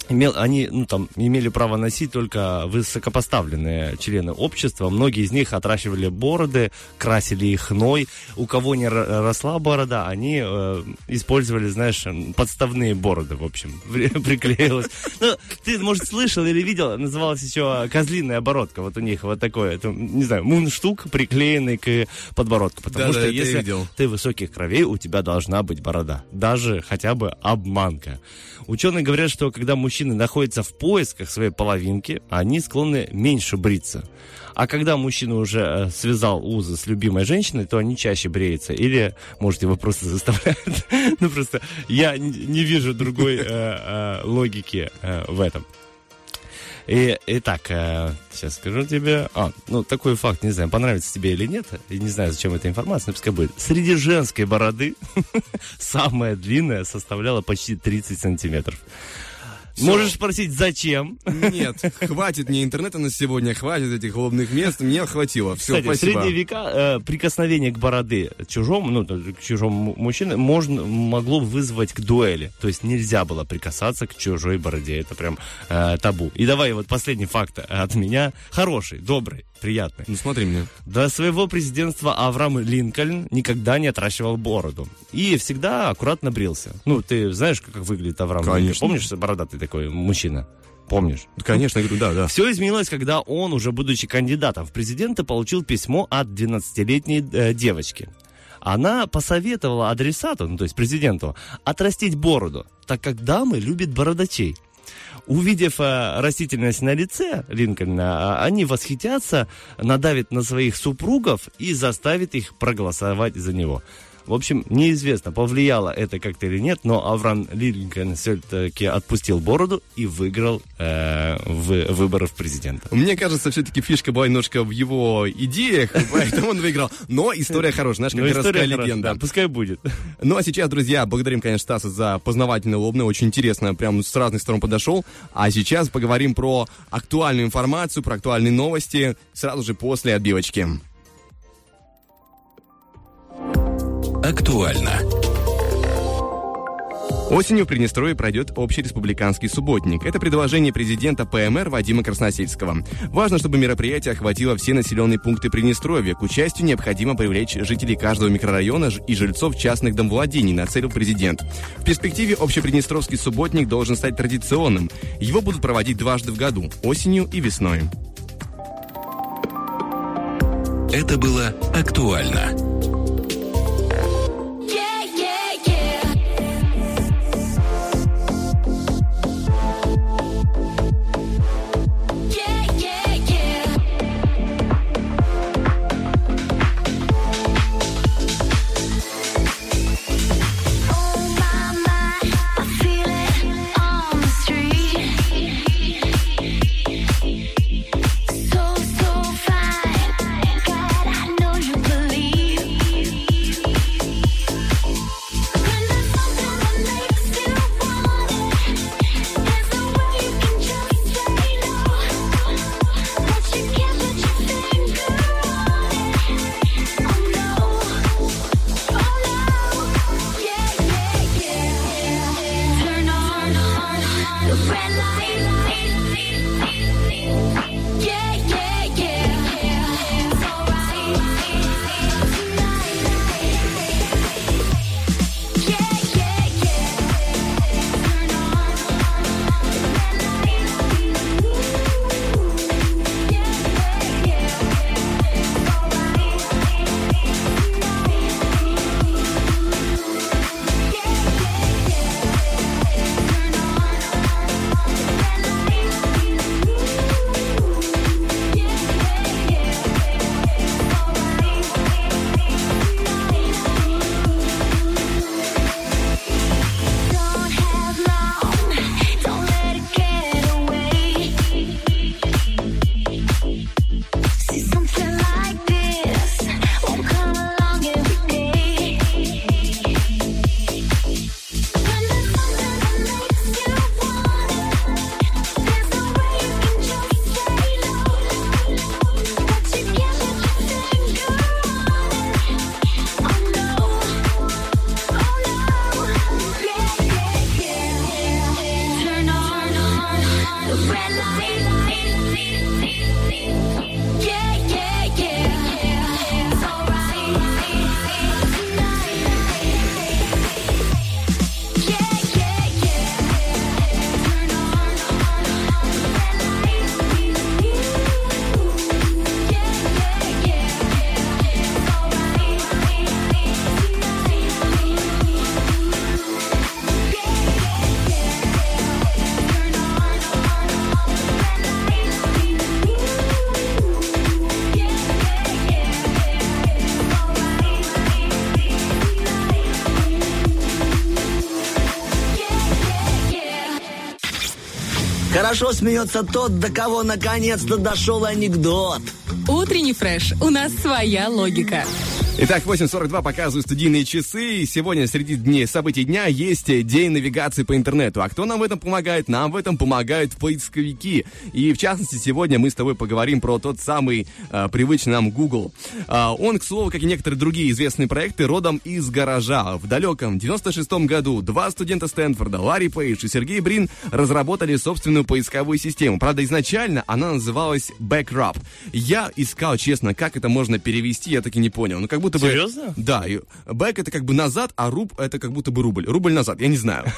имел, они ну, там, имели право носить только высокопоставленные члены общества. Многие из них отращивали бороды, красили их хной. У кого не ро- росла борода, они э, использовали, знаешь, подставные бороды, в общем. При- Приклеилось. Ну, ты, может, слышал или видел, называлась еще козлиная оборотка. Вот у них вот такое, это, не знаю, мундштук, приклеенный к подбородку. Потому Да-да, что я если ты высоких кровей, у тебя должна быть борода. Даже хотя бы обманка. Ученые говорят, что когда мужчины находятся в поисках своей половинки, они склонны меньше бриться. А когда мужчина уже э, связал узы с любимой женщиной, то они чаще бреются. Или, может, его просто заставляют. Ну, просто я не вижу другой э, э, логики в этом. И, итак, э, сейчас скажу тебе. А, ну, такой факт, не знаю, понравится тебе или нет. Я не знаю, зачем эта информация, но пускай будет. Среди женской бороды самая длинная составляла почти 30 сантиметров. Можешь спросить, зачем? Нет, хватит мне интернета на сегодня, хватит этих лобных мест, мне хватило. Все, Кстати, в спасибо. средние века э, прикосновение к бороды чужому, ну, есть к чужому мужчине можно, могло вызвать к дуэли. То есть нельзя было прикасаться к чужой бороде. Это прям э, табу. И давай вот последний факт от меня. Хороший, добрый, приятный. Ну смотри мне. До своего президентства Авраам Линкольн никогда не отращивал бороду. И всегда аккуратно брился. Ну, ты знаешь, как выглядит Авраам Линкольн? Конечно. Помнишь, бородатый такой мужчина? Помнишь? Конечно, я говорю, да, да. Все изменилось, когда он, уже будучи кандидатом в президенты, получил письмо от 12-летней э, девочки. Она посоветовала адресату, ну то есть президенту, отрастить бороду, так как дамы любят бородачей. Увидев э, растительность на лице Линкольна, а, они восхитятся, надавят на своих супругов и заставят их проголосовать за него. В общем, неизвестно, повлияло это как-то или нет, но Авраам Линкольн все-таки отпустил бороду и выиграл э, в выборы в президента. Мне кажется, все-таки фишка была немножко в его идеях, поэтому он выиграл. Но история хорошая, знаешь, как городская легенда. да, пускай будет. Ну а сейчас, друзья, благодарим, конечно, Стаса за познавательное лобное, очень интересно, прям с разных сторон подошел. А сейчас поговорим про актуальную информацию, про актуальные новости сразу же после отбивочки. Актуально. Осенью в Приднестровье пройдет общереспубликанский субботник. Это предложение президента ПМР Вадима Красносельского. Важно, чтобы мероприятие охватило все населенные пункты Приднестровья. К участию необходимо привлечь жителей каждого микрорайона и жильцов частных домовладений, нацелил президент. В перспективе общеприднестровский субботник должен стать традиционным. Его будут проводить дважды в году – осенью и весной. Это было актуально. Хорошо смеется тот, до кого наконец-то дошел анекдот. Утренний фреш. У нас своя логика. Итак, 8.42 показывают студийные часы. И сегодня среди дней событий дня есть день навигации по интернету. А кто нам в этом помогает? Нам в этом помогают поисковики. И в частности, сегодня мы с тобой поговорим про тот самый а, привычный нам Google. А, он, к слову, как и некоторые другие известные проекты, родом из гаража. В далеком 96-м году два студента Стэнфорда, Ларри Пейдж и Сергей Брин, разработали собственную поисковую систему. Правда, изначально она называлась Backrub. Я искал, честно, как это можно перевести, я таки не понял. Ну, как будто бы... Серьезно? Да. Back это как бы назад, а руб это как будто бы рубль. Рубль назад, я не знаю.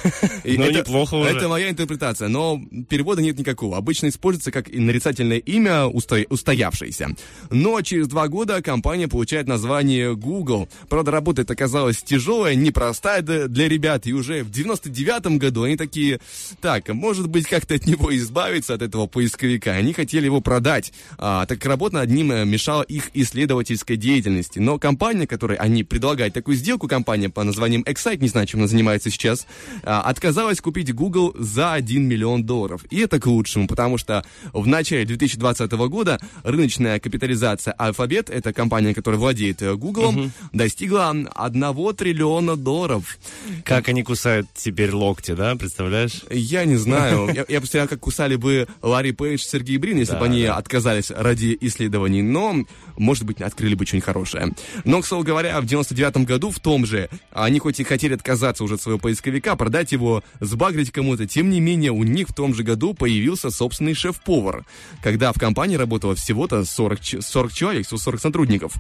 Ну, это- неплохо уже. Это моя интерпретация, но перевода нет никакого. Обычно используется как нарицательное имя, усто- устоявшееся. Но через два года компания получает название Google. Правда, работа эта оказалась тяжелая, непростая для ребят. И уже в 99 году они такие, так, может быть, как-то от него избавиться, от этого поисковика. Они хотели его продать, а, так как работа над ним э, мешала их исследовательской деятельности. Но компания, которой они предлагают такую сделку, компания по названием Excite, не знаю, чем она занимается сейчас, а, отказалась купить Google за 1 миллион долларов. И это к лучшему, потому что в начале 2020 года рыночная капитализация Alphabet, это компания, которая владеет э, Google, достигла 1 триллиона долларов. Как они кусают теперь локти, да, представляешь? Я не знаю. Я, я представляю, как кусали бы Ларри Пейдж, Сергей Брин, если Да, бы они да. отказались ради исследований. Но, может быть, открыли бы что-нибудь хорошее. Но, к слову говоря, в 99 году в том же, они хоть и хотели отказаться уже от своего поисковика, продать его, сбагрить кому-то, тем не менее, у них в том же году появился собственный шеф-повар, когда в компании работало всего-то 40, ч- 40 человек, 40 сотрудников.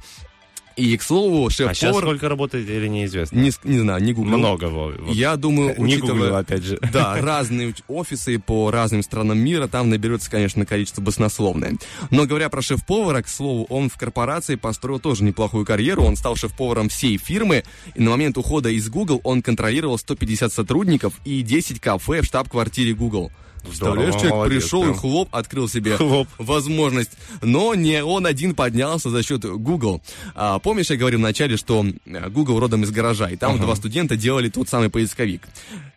И, к слову, А сейчас шеф-повар... сколько работает или неизвестно? не, не знаю, не гуглил. Много. Вот. Я думаю, Не учитывая- гуглил, опять же. Да, разные офисы по разным странам мира, там наберется, конечно, количество баснословное. Но говоря про шеф-повара, к слову, он в корпорации построил тоже неплохую карьеру. Он стал шеф-поваром всей фирмы, и на момент ухода из Google он контролировал 150 сотрудников и 10 кафе в штаб-квартире Google. Представляешь, Здорово, человек молодец, пришел и прям. хлоп, открыл себе Хлоп. возможность. Но не он один поднялся за счет Google. А, помнишь, я говорил вначале, что Google родом из гаража, и там два студента делали тот самый поисковик.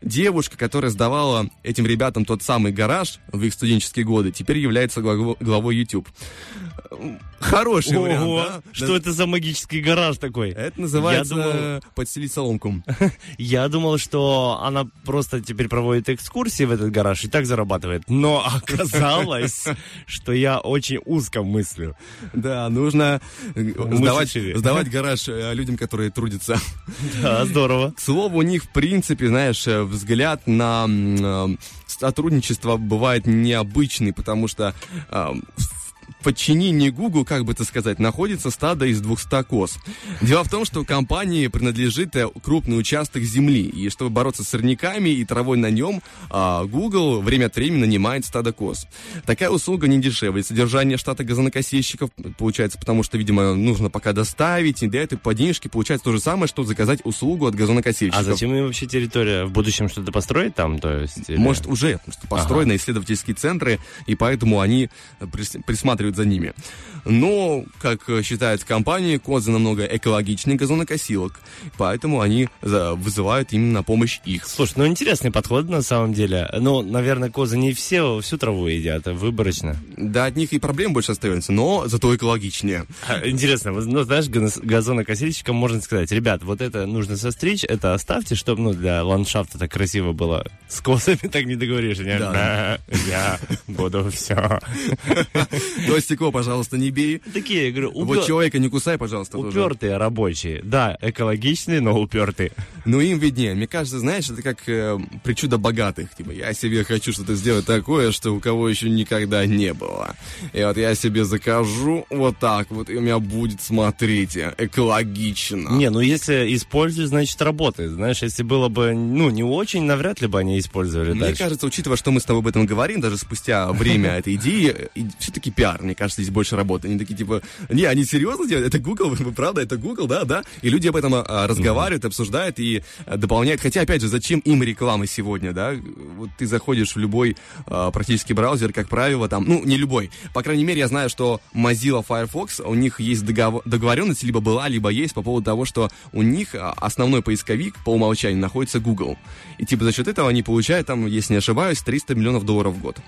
Девушка, которая сдавала этим ребятам тот самый гараж в их студенческие годы, теперь является главо- главой YouTube. Хороший вариант, Ого, да? что Да. это за магический гараж такой? Это называется Я думал- подстелить соломку. Я думал, что она просто теперь проводит экскурсии в этот гараж и так зарабатывает. Но оказалось, что я очень узко мыслю. Да, нужно э, сдавать, сдавать гараж э, людям, которые трудятся. Да, здорово. К слову, у них, в принципе, знаешь, э, взгляд на сотрудничество бывает необычный, потому что э, подчинении Google, как бы это сказать, находится стадо из 200 коз. Дело в том, что компании принадлежит э, крупный участок земли, и чтобы бороться с сорняками и травой на нем, а, Google время от времени нанимает стадо коз. Такая услуга не дешевая. Содержание штата газонокосильщиков получается, потому что, видимо, нужно пока доставить, и для этой по денежке получается то же самое, что заказать услугу от А газонокосильщиков. зачем им вообще территория? В будущем что-то построить там? То есть, или- Может, уже построены исследовательские центры, и поэтому они э, присматривают за ними. Но, как э, считают компании, козы намного экологичнее газонокосилок, поэтому они вызывают именно на помощь их. Слушай, ну интересный подход на самом деле. Ну, наверное, козы не все всю траву едят, а выборочно. Да, от них и проблем больше остается, но зато экологичнее. А, Интересно, ну, знаешь, газ- газонокосильщикам можно сказать, ребят, вот это нужно состричь, это оставьте, чтобы, ну, для ландшафта так красиво было. С козами так не договоришься. не? Да. Я буду все. То стекло, пожалуйста, не бей. Такие, я говорю, Вот человека не кусай, пожалуйста, тоже. упертые рабочие. Да, экологичные, но упертые. Ну, им виднее. Мне кажется, знаешь, это как э, причуда богатых. Типа, я себе хочу что-то сделать такое, что у кого еще никогда не было. И вот я себе закажу вот так вот, и у меня будет, смотрите, экологично. Не, ну если используют, значит работает. Знаешь, если было бы, ну, не очень, навряд ли бы они использовали Мне дальше. кажется, учитывая, что мы с тобой об этом говорим, даже спустя время этой идеи, все-таки пиар, мне кажется, здесь больше работы. Они такие, типа, не, они серьезно делают? Это Google, правда, это Google, да, да? И люди об этом а, разговаривают, обсуждают и а, дополняют. Хотя, опять же, зачем им реклама сегодня, да? Вот ты заходишь в любой а, практически браузер, как правило, там, ну, не любой. По крайней мере, я знаю, что Mozilla Firefox, у них есть договор- договоренность, либо была, либо есть по поводу того, что у них а, основной поисковик по умолчанию находится Google. И типа за счет этого они получают там, если не ошибаюсь, 300 миллионов долларов в год.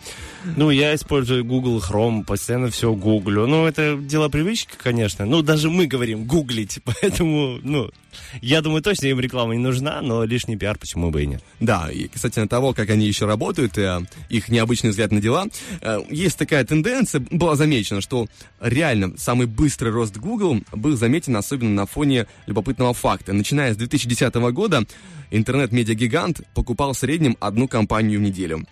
Ну, я использую Google Chrome, постоянно все гуглю. Ну, это дело привычки, конечно. Ну, даже мы говорим гуглить, поэтому, ну, я думаю, точно им реклама не нужна, но лишний пиар почему бы и нет. Да, и касательно того, как они еще работают, э, их необычный взгляд на дела, э, есть такая тенденция, была замечена, что реально самый быстрый рост Google был заметен особенно на фоне любопытного факта. Начиная с 2010 года интернет-медиагигант покупал в среднем одну компанию в неделю.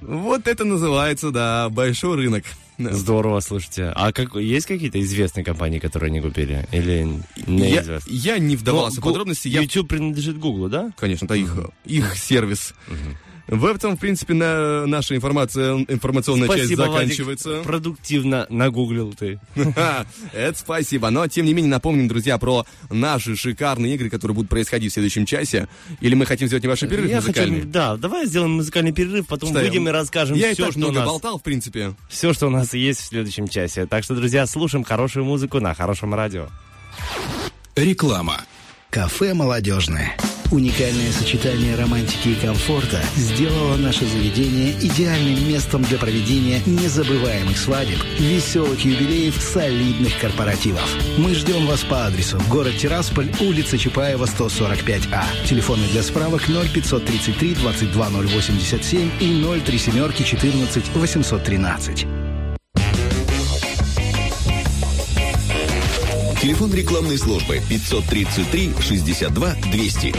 Вот это называется, да, большой рынок. Здорово, слушайте. А как, есть какие-то известные компании, которые они купили? Или Я, неизвестные? я не вдавался в подробности, я YouTube принадлежит Гуглу, да? Конечно, это их, их сервис. В этом, в принципе, на, наша информация, информационная часть Спасибо, Владик. заканчивается. Продуктивно нагуглил ты. Это спасибо. Но, тем не менее, напомним, друзья, про наши шикарные игры, которые будут происходить в следующем часе. Или мы хотим сделать небольшой перерыв Я музыкальный? хочу, да, давай сделаем музыкальный перерыв, потом я- выйдем и расскажем Я и все, так что у много нас, болтал, в принципе. все, что у нас есть в следующем часе. Так что, друзья, слушаем хорошую музыку на хорошем радио. Реклама. Кафе «Молодежное». Уникальное сочетание романтики и комфорта сделало наше заведение идеальным местом для проведения незабываемых свадеб, веселых юбилеев, солидных корпоративов. Мы ждем вас по адресу город Тирасполь, улица Чапаева, 145А. Телефоны для справок 0533 22087 и 03 семерки 14 813. Телефон рекламной службы 533 62 200.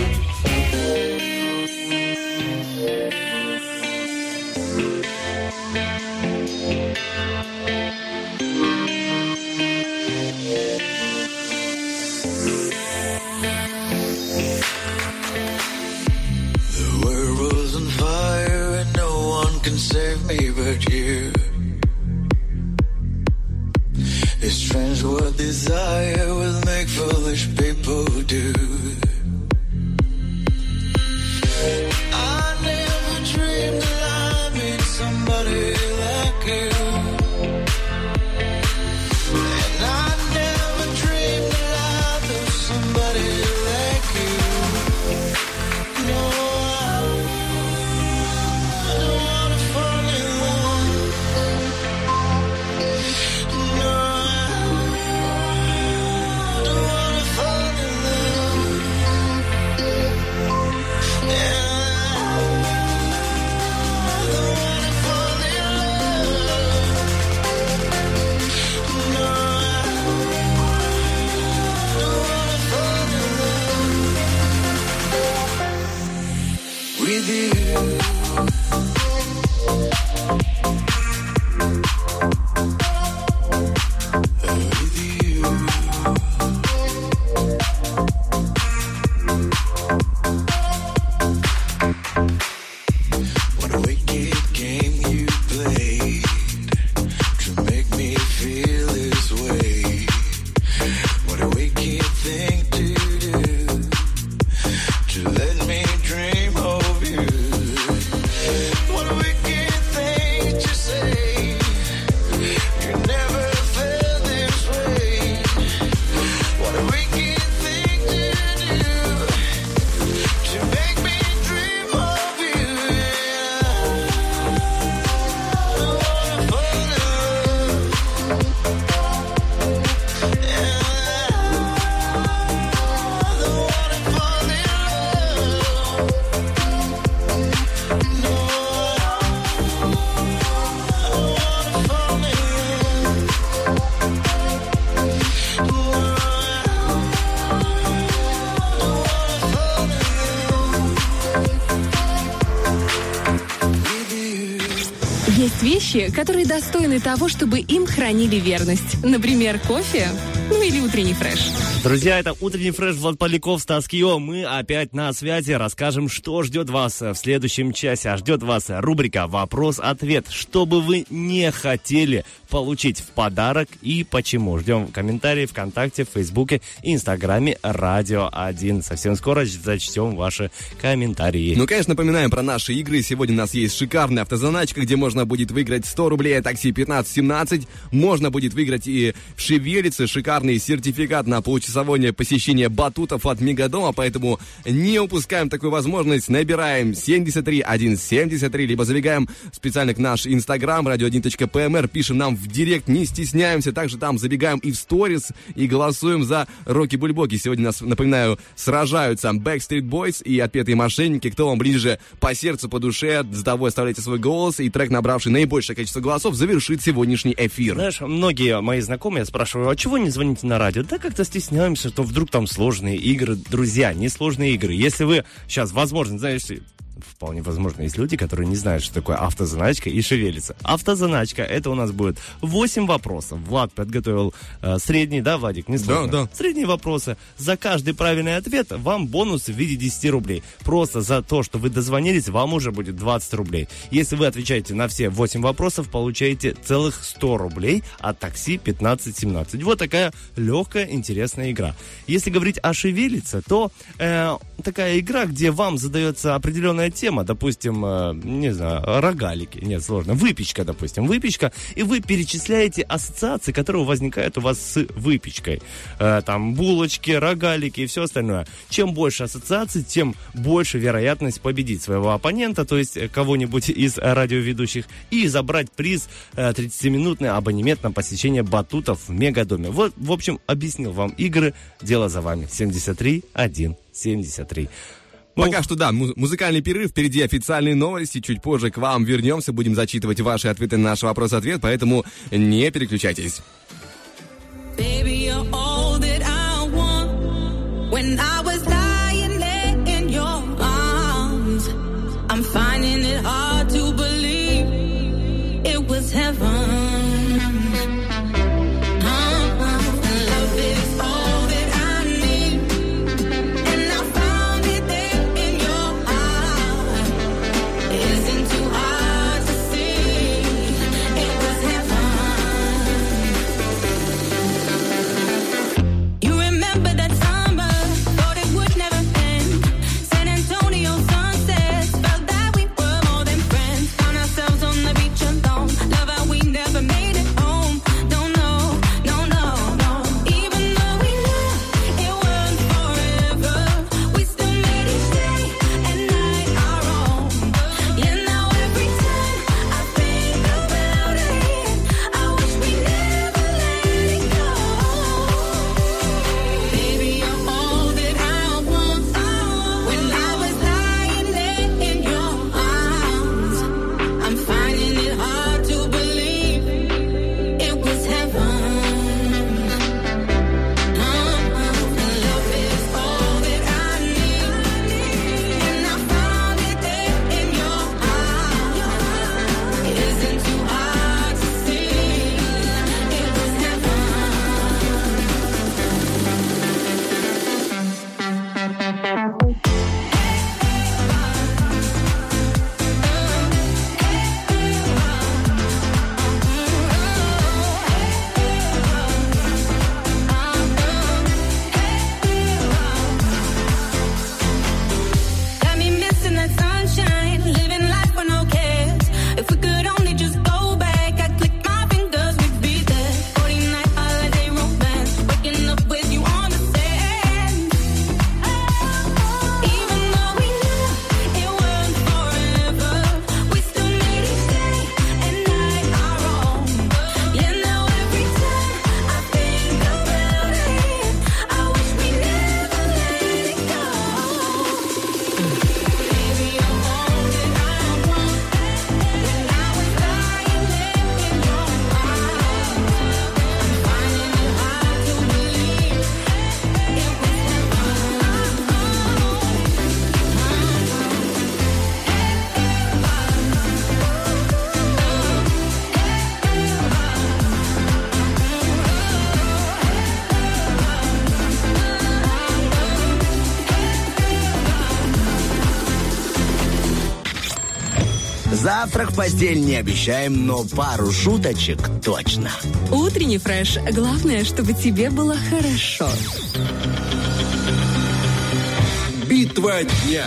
The world's on fire and no one can save me but you. Strange what desire will make foolish people do. Вещи, которые достойны того, чтобы им хранили верность. Например, кофе, ну или утренний фреш. Друзья, это утренний фреш Влад Поляков, Стас Кио. Мы опять на связи. Расскажем, что ждет вас в следующем часе. А ждет вас рубрика «Вопрос-ответ». Что бы вы не хотели получить в подарок и почему. Ждем комментарии ВКонтакте, Фейсбуке и Инстаграме Радио 1. Совсем скоро зачтем ваши комментарии. Ну, конечно, напоминаем про наши игры. Сегодня у нас есть шикарная автозаначка, где можно будет выиграть 100 рублей от такси 1517. Можно будет выиграть и в Шевелице шикарный сертификат на получасовое посещение батутов от Мегадома. Поэтому не упускаем такую возможность. Набираем 73173, либо забегаем специально к наш инстаграм, radio1.pmr, пишем нам в директ, не стесняемся. Также там забегаем и в сторис, и голосуем за Рокки Бульбоки. Сегодня нас, напоминаю, сражаются Backstreet Boys и отпетые мошенники. Кто вам ближе по сердцу, по душе, за того оставляйте свой голос. И трек, набравший наибольшее количество голосов, завершит сегодняшний эфир. Знаешь, многие мои знакомые спрашивают, а чего не звоните на радио? Да как-то стесняемся, что вдруг там сложные игры. Друзья, не сложные игры. Если вы сейчас, возможно, знаете, вполне возможно, есть люди, которые не знают, что такое автозаначка и шевелится. Автозаначка, это у нас будет 8 вопросов. Влад подготовил э, средний, да, Владик? Не сложно. Да, да. Средние вопросы. За каждый правильный ответ вам бонус в виде 10 рублей. Просто за то, что вы дозвонились, вам уже будет 20 рублей. Если вы отвечаете на все 8 вопросов, получаете целых 100 рублей от такси 1517. Вот такая легкая, интересная игра. Если говорить о шевелице, то э, такая игра, где вам задается определенная тема, допустим, э, не знаю, рогалики, нет, сложно, выпечка, допустим, выпечка, и вы перечисляете ассоциации, которые возникают у вас с выпечкой. Э, там булочки, рогалики и все остальное. Чем больше ассоциаций, тем больше вероятность победить своего оппонента, то есть э, кого-нибудь из радиоведущих, и забрать приз э, 30-минутный абонемент на посещение батутов в Мегадоме. Вот, в общем, объяснил вам игры, дело за вами. 73 1 73. Ну, Пока что да, му- музыкальный перерыв, впереди официальные новости, чуть позже к вам вернемся, будем зачитывать ваши ответы на наш вопрос-ответ, поэтому не переключайтесь. Baby, you're all that I want. When I постель не обещаем, но пару шуточек точно. Утренний фреш. Главное, чтобы тебе было хорошо. Битва дня.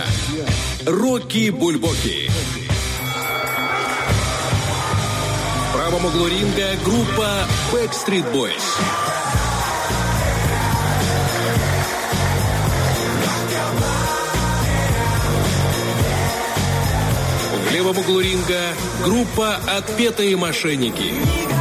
Рокки Бульбоки. правом углу ринга группа Backstreet Boys. Левом углу ринга группа «Отпетые мошенники».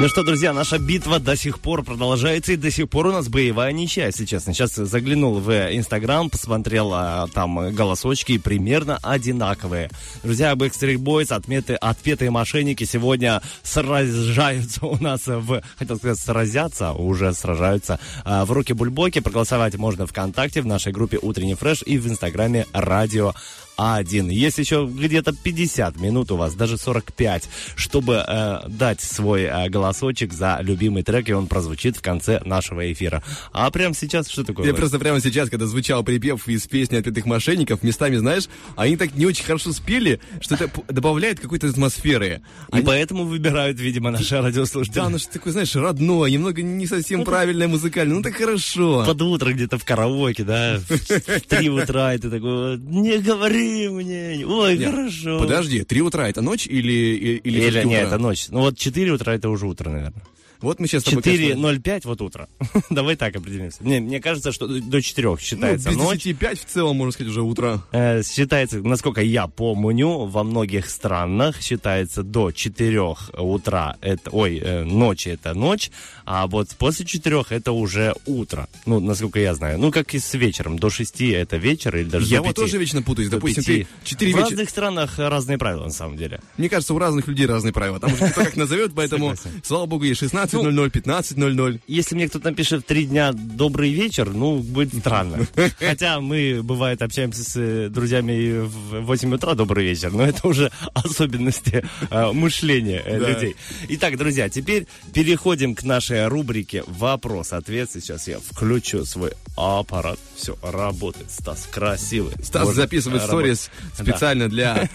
Ну что, друзья, наша битва до сих пор продолжается, и до сих пор у нас боевая ничья, если честно. Сейчас заглянул в Инстаграм, посмотрел а, там голосочки, примерно одинаковые. Друзья, Backstreet Boys, отметы, отпетые мошенники сегодня сражаются у нас в... Хотел сказать, сразятся, уже сражаются а, в руки бульбоки. Проголосовать можно ВКонтакте, в нашей группе «Утренний фреш» и в Инстаграме «Радио А1. Есть еще где-то 50 минут у вас, даже 45, чтобы э, дать свой э, голосочек за любимый трек, и он прозвучит в конце нашего эфира. А прямо сейчас что такое? Я просто прямо сейчас, когда звучал припев из песни «Отпетых мошенников», местами, знаешь, они так не очень хорошо спели, что это добавляет какой-то атмосферы. И Они- поэтому выбирают, видимо, наши радиослушатели. Да, ну что такое, знаешь, родное, немного не совсем правильное музыкальное, ну так хорошо. Под утро где-то в караоке, да, в три утра, и ты такой, не говори мне, ой, Нет, хорошо. Подожди, три утра это ночь или, или, или Или, нет, это ночь. Ну вот 4 утра это уже утро, наверное. Вот мы сейчас с тобой, конечно, 4.05 вот утро. Давай так определимся. Не, мне кажется, что до 4 ну, считается без ночь. 10 5 в целом, можно сказать, уже утро. Э, считается, насколько я помню, во многих странах считается до 4 утра, это, ой, э, ночи это ночь, а вот после 4 это уже утро. Ну, насколько я знаю. Ну, как и с вечером. До 6 это вечер или даже Я до вот 5. тоже вечно путаюсь. До Допустим, пяти. ты 4 В вечера... разных странах разные правила, на самом деле. Мне кажется, у разных людей разные правила. Там уже кто как назовет, поэтому, слава богу, есть 16.00, Ну, 15.00. Если мне кто-то напишет в три дня добрый вечер, ну, будет странно. Хотя мы, бывает, общаемся с э, друзьями в 8 утра добрый вечер, но это уже особенности э, мышления э, Да. людей. Итак, друзья, теперь переходим к нашей рубрике «Вопрос-ответ». Сейчас я включу свой аппарат. Все, работает. Стас красивый. Стас Может, записывает сторис специально для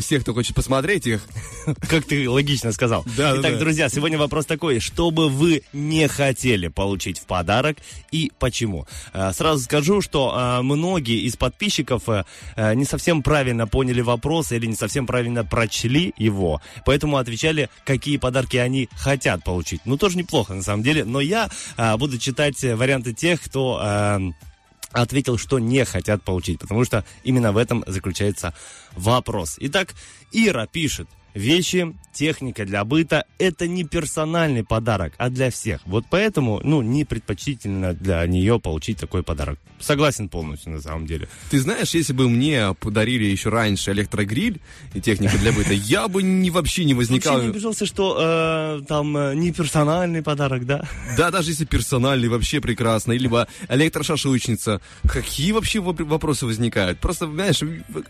всех, кто хочет посмотреть их. Как ты логично сказал. Да, Итак, да. друзья, сегодня вопрос такой. Что бы вы не хотели получить в подарок и почему? Э, Сразу скажу, что э, многие из подписчиков э, не совсем правильно поняли вопрос или не совсем правильно прочли его. Поэтому отвечали, какие подарки они хотят получить. Ну, тоже неплохо, на самом деле. Но я буду читать варианты тех, кто... ответил, что не хотят получить, потому что именно в этом заключается вопрос. Итак, Ира пишет. Вещи, техника для быта – это не персональный подарок, а для всех. Вот поэтому, ну, не предпочтительно для нее получить такой подарок. Согласен полностью, на самом деле. Ты знаешь, если бы мне подарили еще раньше электрогриль и технику для быта, я бы ни, вообще не возникал. Вообще не обижался, что э, там э, не персональный подарок, да? Да, даже если персональный, вообще прекрасно. Либо электрошашлычница. Какие вообще воп- вопросы возникают? Просто, знаешь,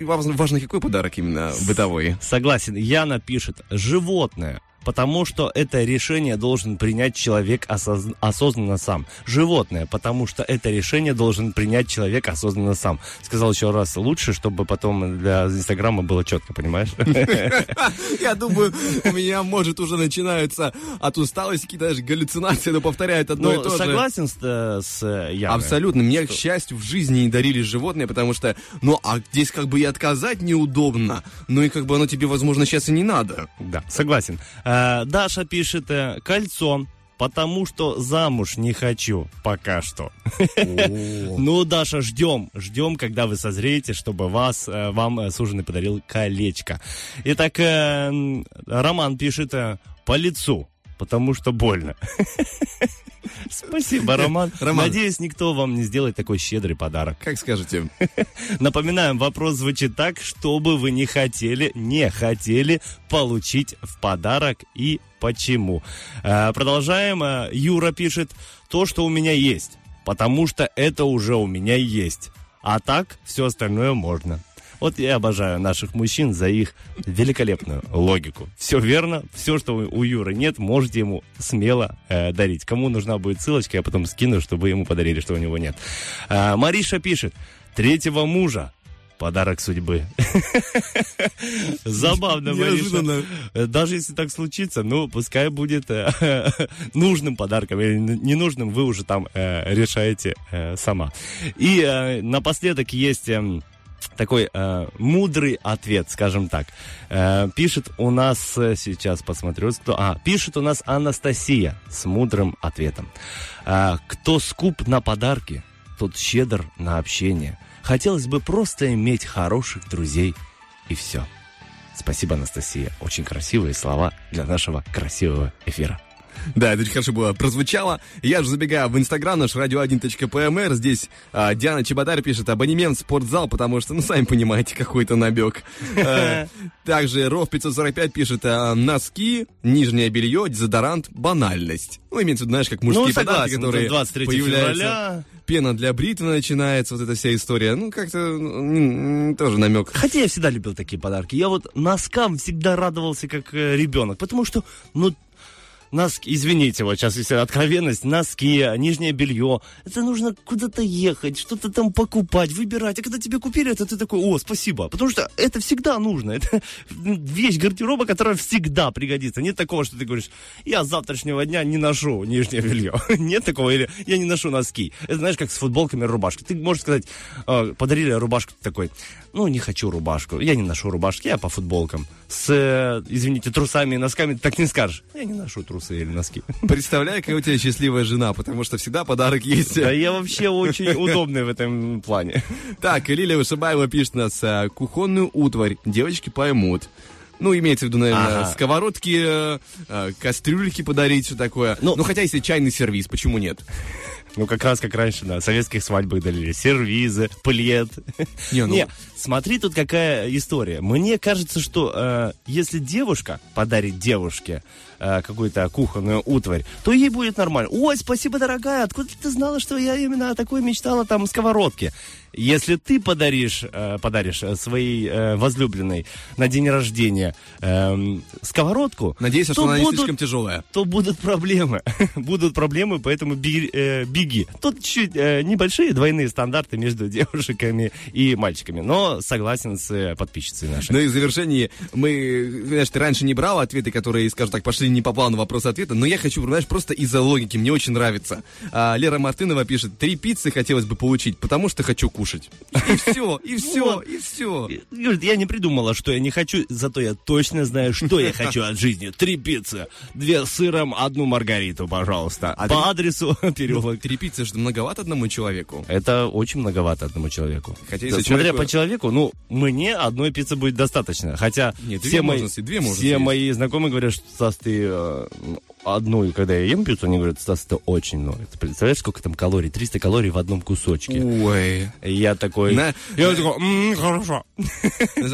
важно, какой подарок именно бытовой. Согласен. Яна пишет, животное. Потому что это решение должен принять человек осоз- осознанно сам. Животное, потому что это решение должен принять человек осознанно сам. Сказал еще раз лучше, чтобы потом для Инстаграма было четко, понимаешь? Я думаю, у меня, может, уже начинаются от усталости какие-то даже галлюцинации, но повторяют одно и Ну, то же. согласен с, э, Яной? Абсолютно. Мне, к счастью, в жизни не дарили животные, потому что, ну, а здесь как бы и отказать неудобно, ну и как бы оно тебе, возможно, сейчас и не надо. Да, согласен. Э, Даша пишет э, кольцо. Потому что замуж не хочу пока что. Ну, Даша, ждем, ждем, когда вы созреете, чтобы вас, э, вам э, суженый подарил колечко. Итак, э, Роман пишет э, по лицу, потому что больно. Спасибо, Роман. Роман. Надеюсь, никто вам не сделает такой щедрый подарок. Как скажете? Напоминаем, вопрос звучит так, что бы вы не хотели, не хотели получить в подарок и почему. Э, Продолжаем. Э, Юра пишет, то, что у меня есть, потому что это уже у меня есть. А так, все остальное можно. Вот я обожаю наших мужчин за их великолепную логику. Все верно, все, что у Юры нет, можете ему смело э, дарить. Кому нужна будет ссылочка, я потом скину, чтобы ему подарили, что у него нет. Э, Мариша пишет, третьего мужа Подарок судьбы. Забавно. Мариша. Э, Даже если так случится, ну, пускай будет э, нужным подарком или ненужным, вы уже там э, решаете сама. И напоследок есть... такой э, мудрый ответ, скажем так. Э, пишет у нас э, сейчас, посмотрю, кто... А, пишет у нас Анастасия с мудрым ответом. Э, кто скуп на подарки, тот щедр на общение. Хотелось бы просто иметь хороших друзей, и все. Спасибо, Анастасия. Очень красивые слова для нашего красивого эфира. Да, это очень хорошо было прозвучало. Я же забегаю в инстаграм наш radio1.pmr. Здесь а, Диана Чеботарь пишет абонемент в спортзал, потому что, ну, сами понимаете, какой-то набег. Э, Также Ров 545 пишет а, носки, нижнее белье, дезодорант, банальность. Ну, имеется в виду, знаешь, как мужские Ну, подарки, согласен, которые 23 появляются. февраля. Пена для бритвы начинается, вот эта вся история. Ну, как-то м, тоже намек. Хотя я всегда любил такие подарки. Я вот носкам всегда радовался как э, ребенок, потому что, ну, носки, извините, вот сейчас если откровенность, носки, нижнее белье, это нужно куда-то ехать, что-то там покупать, выбирать. А когда тебе купили это, ты такой, о, спасибо. Потому что это всегда нужно. Это вещь гардероба, которая всегда пригодится. Нет такого, что ты говоришь, я с завтрашнего дня не ношу нижнее белье. Нет такого, или я не ношу носки. Это знаешь, как с футболками и рубашкой. Ты можешь сказать, э, подарили рубашку, такой, ну, не хочу рубашку, я не ношу рубашки, я по футболкам. С, э, извините, трусами и носками так не скажешь. Я не ношу трусы или носки. Представляю, какая у тебя счастливая жена, потому что всегда подарок есть. Да я вообще очень удобный в этом плане. Так, и Лилия Вышибаева пишет нас а, кухонную утварь. Девочки поймут. Ну, имеется в виду, наверное, Ага. сковородки, э, э, кастрюльки подарить, что такое. Ну, хотя если чайный сервис, почему нет? Ну, как раз как раньше на советских свадьбах дарили. Сервизы, плед. Не, ну- Не, смотри, тут какая история. Мне кажется, что э, если девушка подарит девушке э, какую-то кухонную утварь, то ей будет нормально. Ой, спасибо, дорогая, откуда ты знала, что я именно о такой мечтала там сковородке? Если ты подаришь, э, подаришь э, своей э, возлюбленной на день рождения эм, сковородку, Надеюсь, то что она не будут- слишком тяжелая. то будут проблемы. будут проблемы, поэтому беги- э, беги. Тут чуть э, небольшие двойные стандарты между девушками и мальчиками. Но согласен с э, подписчицей нашей. Ну и в завершении мы, знаешь, ты раньше не брал ответы, которые, скажем так, пошли не по плану вопрос-ответа, но я хочу, знаешь, просто из-за логики, мне очень нравится. А, Лера Мартынова пишет, три пиццы хотелось бы получить, потому что хочу кушать. И все, и все, и все. Говорит, я не придумала, что я не хочу, зато я точно знаю, что я хочу от жизни. Три пиццы, две с сыром, одну маргариту, пожалуйста. А По адресу переулок. Три пиццы же многовато одному человеку. Это очень многовато одному человеку. Хотя, если Смотря по человеку, ну, мне одной пиццы будет достаточно. Хотя все, мои, все знакомые говорят, что, Стас, ты э, одну, и когда я ем пиццу, они говорят, Стас, это очень много. Ты представляешь, сколько там калорий? 300 калорий в одном кусочке. Ой. И я такой... На- я на- такой, «М, хорошо.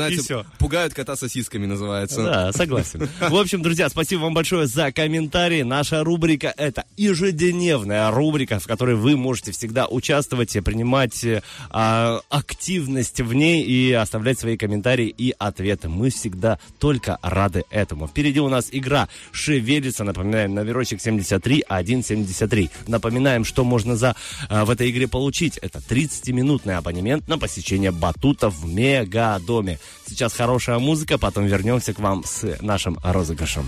И всё. пугают кота сосисками, называется. Да, согласен. В общем, друзья, спасибо вам большое за комментарии. Наша рубрика — это ежедневная рубрика, в которой вы можете всегда участвовать, и принимать а, активность в ней и оставлять свои комментарии и ответы. Мы всегда только рады этому. Впереди у нас игра «Шевелится». Напоминаем, номерочек 73 173. Напоминаем, что можно за, а, в этой игре получить. Это 30-минутный абонемент на посещение батутов в Мегадоме. Сейчас хорошая музыка, потом вернемся к вам с нашим розыгрышем.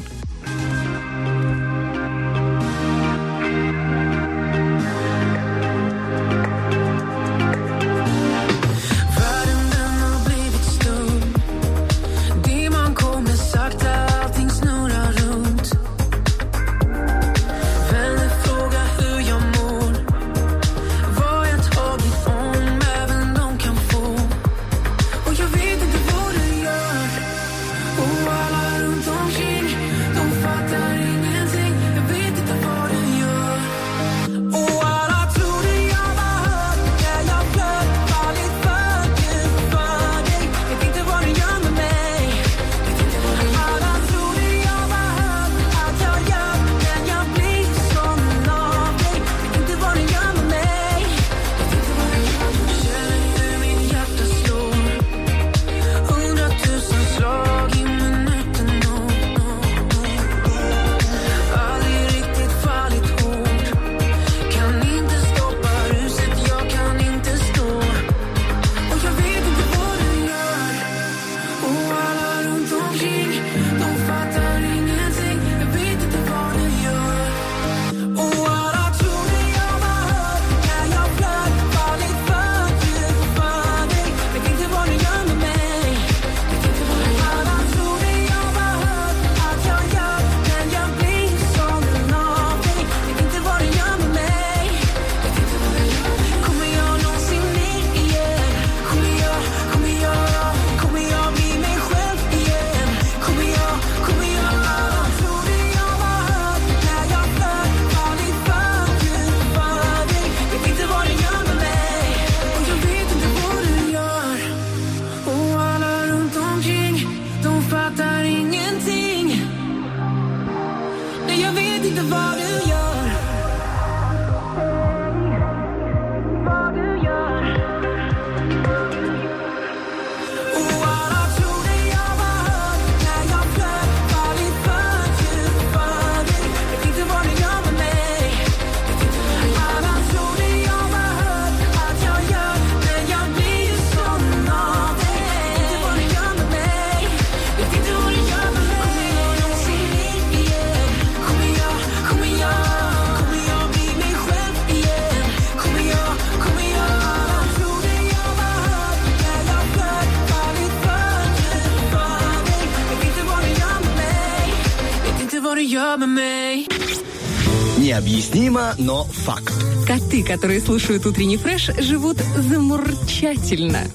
Необъяснимо, но факт. Коты, которые слушают утренний фреш, живут замурчательно.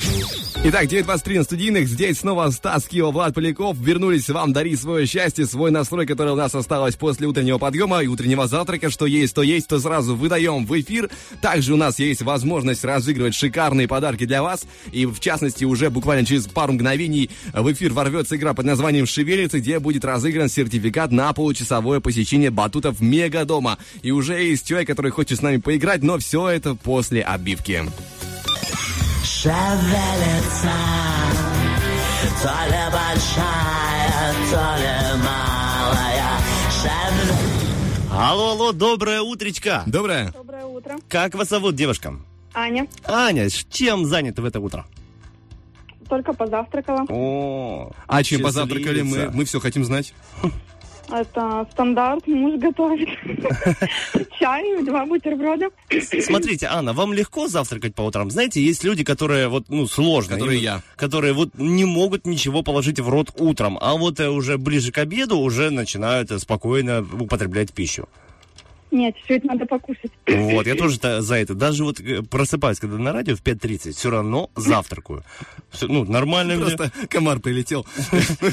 Итак, 9.23 на студийных. Здесь снова Стас Кио, Влад Поляков. Вернулись вам дарить свое счастье, свой настрой, который у нас осталось после утреннего подъема и утреннего завтрака. Что есть, то есть, то сразу выдаем в эфир. Также у нас есть возможность разыгрывать шикарные подарки для вас. И, в частности, уже буквально через пару мгновений в эфир ворвется игра под названием «Шевелится», где будет разыгран сертификат на получасовое посещение батутов Мегадома. И уже есть человек, который хочет с нами поиграть, но все это после отбивки. Шевелится, то ли большая, то ли малая. Шевелится. Алло, алло, доброе утречко. Доброе. Доброе утро. Как вас зовут, девушка? Аня. Аня, с чем заняты в это утро? Только позавтракала. О, А чем позавтракали мы? Мы все хотим знать. Это стандарт, муж готовит. Чай, два бутерброда. Смотрите, Анна, вам легко завтракать по утрам? Знаете, есть люди, которые вот, ну, сложно. Которые я. Которые вот не могут ничего положить в рот утром, а вот э, уже ближе к обеду уже начинают э, спокойно употреблять пищу. Нет, все это надо покушать. Вот, я тоже за это. Даже вот э, просыпаюсь, когда на радио в 5.30, все равно завтракаю. Всё, ну, нормально мне. Просто комар прилетел.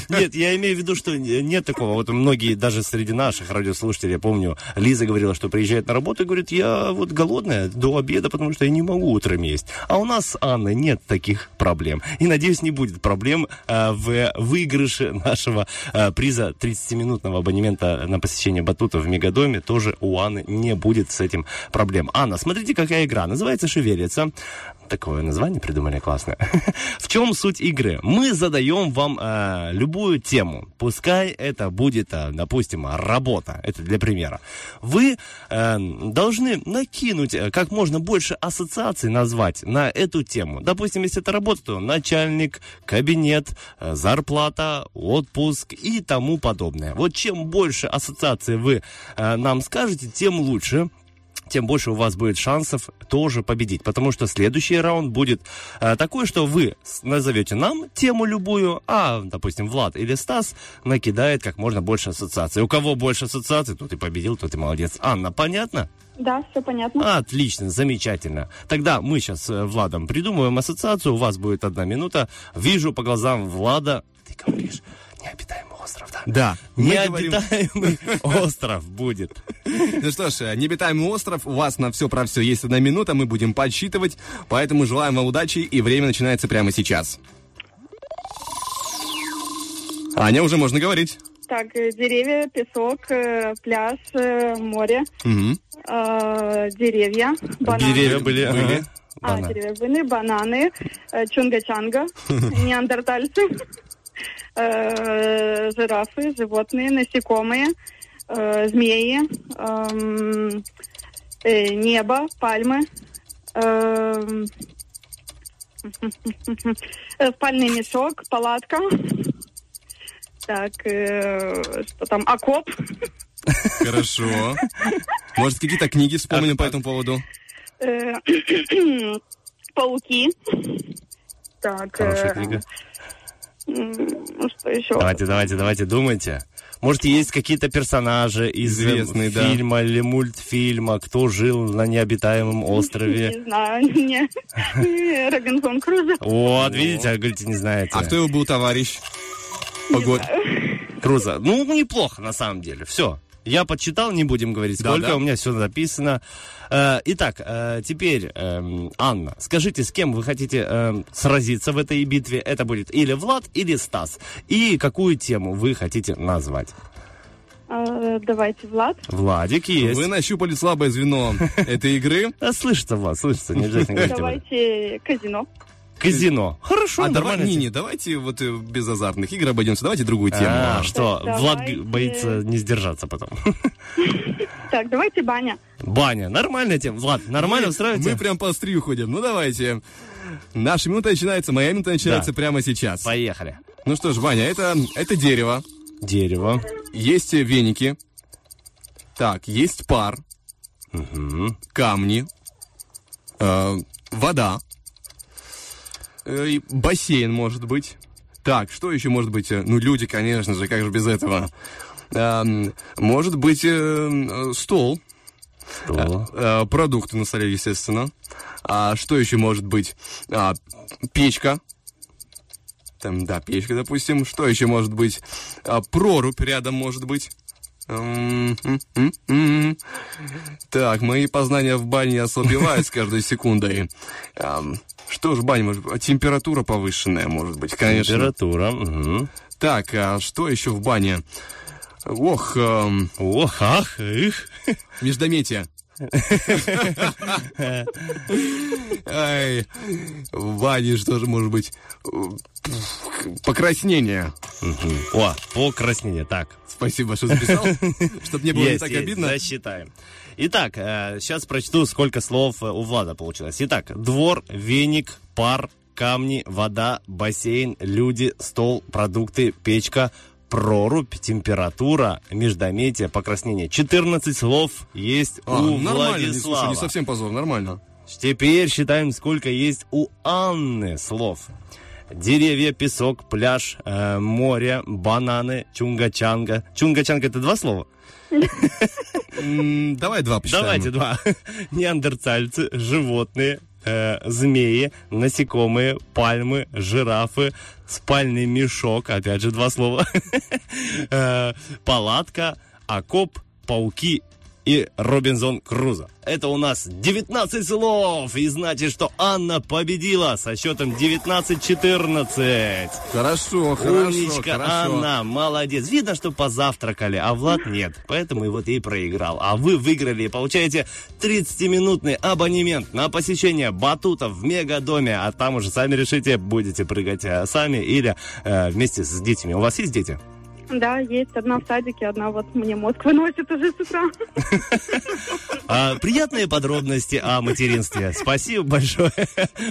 Нет, я имею в виду, что нет такого. Вот многие, даже среди наших радиослушателей, я помню, Лиза говорила, что приезжает на работу и говорит, я вот голодная до обеда, потому что я не могу утром есть. А у нас, с Анной, нет таких проблем. И, надеюсь, не будет проблем э, в выигрыше нашего э, приза 30-минутного абонемента на посещение батута в Мегадоме. Тоже у Анны не будет с этим проблем. Анна, смотрите, какая игра. Называется «Шевелится». Такое название придумали классное. В чем суть игры? Мы задаем вам э, любую тему. Пускай это будет, э, допустим, работа. Это для примера. Вы э, должны накинуть э, как можно больше ассоциаций назвать на эту тему. Допустим, если это работа, то начальник, кабинет, э, зарплата, отпуск и тому подобное. Вот чем больше ассоциаций вы э, нам скажете, тем лучше тем больше у вас будет шансов тоже победить. Потому что следующий раунд будет э, такой, что вы назовете нам тему любую, а, допустим, Влад или Стас накидает как можно больше ассоциаций. У кого больше ассоциаций, тот и победил, тот и молодец. Анна, понятно? Да, все понятно. Отлично, замечательно. Тогда мы сейчас с Владом придумаем ассоциацию. У вас будет одна минута. Вижу по глазам Влада. Ты говоришь, необитаемый остров, да? Да. мы говорим- Необитаемый остров будет. Ну что ж, необитаемый остров, у вас на все про все есть одна минута, мы будем подсчитывать, поэтому желаем вам удачи, и время начинается прямо сейчас. Аня, уже можно говорить. Так, э, деревья, песок, э, пляж, э, море, э, деревья, бананы. Деревья были. Были. А, деревья были, бананы, чунга-чанга, неандертальцы, э, жирафы, животные, насекомые, э, змеи, эм, э, небо, пальмы, эм, э, спальный мешок, палатка. Так, э, что там, окоп, Хорошо. Может, какие-то книги вспомним по этому поводу? э, пауки. Так, Хорошая э, книга. М, что еще? Давайте, давайте, давайте, думайте. Может, есть какие-то персонажи из Известные, да. фильма или мультфильма, кто жил на необитаемом острове? Не знаю, не. Не, Робинзон Крузо. Вот, видите, а говорите, не знаете. А кто его был товарищ? Погод. Круза. Ну, неплохо, на самом деле. Все. Я подсчитал, не будем говорить, Да, сколько, да. у меня все записано. Э, итак, э, теперь, эм, Анна, скажите, с кем вы хотите эм, сразиться в этой битве? Это будет или Влад, или Стас. И какую тему вы хотите назвать? Давайте, Влад. Владик есть. Вы нащупали слабое звено этой игры. Слышится, Влад, слышится. Давайте казино. Казино. Хорошо, А нормально. не, не, давайте вот э, без азартных игр обойдемся. Давайте другую тему. А, что, Так, Влад давайте. боится не сдержаться потом. Так, давайте баня. Баня, нормальная тема. Влад, нормально устраиваете? Мы прям по острию ходим. Ну давайте. Наша минута начинается, моя минута начинается Да. прямо сейчас. Поехали. Ну что ж, Ваня, это, это дерево. Дерево. Есть веники. Так, есть пар. Камни. э, вода. Э, и бассейн, может быть. Так, что еще может быть? Э, Ну, люди, конечно же, как же без этого? Эм, может быть, э, стол. Что? Продукты на столе, естественно. А что еще может быть? А, печка. Там, да, печка, допустим. Что еще может быть? А, прорубь рядом может быть. Так, мои познания в бане ослабевают с каждой секундой. Что ж, баня Температура повышенная, может быть, конечно. Температура. Так, а что еще в бане? Ох, ам, Ох, ах, их. междометие. Ай, в бане что же может быть? Покраснение. Мгм. О, покраснение. Так. Спасибо, что записал, чтобы не было не Есть, так есть, обидно. Засчитаем. Итак, сейчас прочту, сколько слов э, у Влада получилось. Итак, двор, веник, пар, камни, вода, бассейн, люди, стол, продукты, печка, прорубь, температура, междометие, покраснение. 14 слов есть А, у нормально, не, слушай, Владислава. не совсем позор, нормально. Теперь считаем, сколько есть у Анны слов. Деревья, песок, пляж, э, море, бананы, чунга-чанга. Чунга-чанга это два слова? Давай два посчитаем. Давайте два. Неандертальцы, животные, э, змеи, насекомые, пальмы, жирафы, спальный мешок, опять же два слова, Э, палатка, окоп, пауки и Робинзон Крузо. Это у нас 19 слов, и значит, что Анна победила со счетом 19-14. Хорошо, хорошо, Умничка, хорошо. Анна, молодец. Видно, что позавтракали, а Влад нет. Поэтому и вот и проиграл. А вы выиграли и получаете 30-минутный абонемент на посещение батутов в Мегадоме. А там уже сами решите, будете прыгать э, сами или э, вместе с детьми. У вас есть дети? Да, есть одна в садике, одна вот мне мозг выносит уже с утра. А, приятные подробности о материнстве. Спасибо большое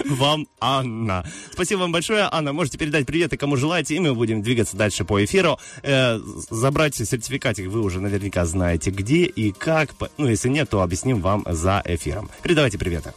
вам, Анна. Спасибо вам большое, Анна. Можете передать приветы, кому желаете, и мы будем двигаться дальше по эфиру. Э, забрать сертификатик вы уже наверняка знаете где и как. Ну, если нет, то объясним вам за эфиром. Передавайте приветы.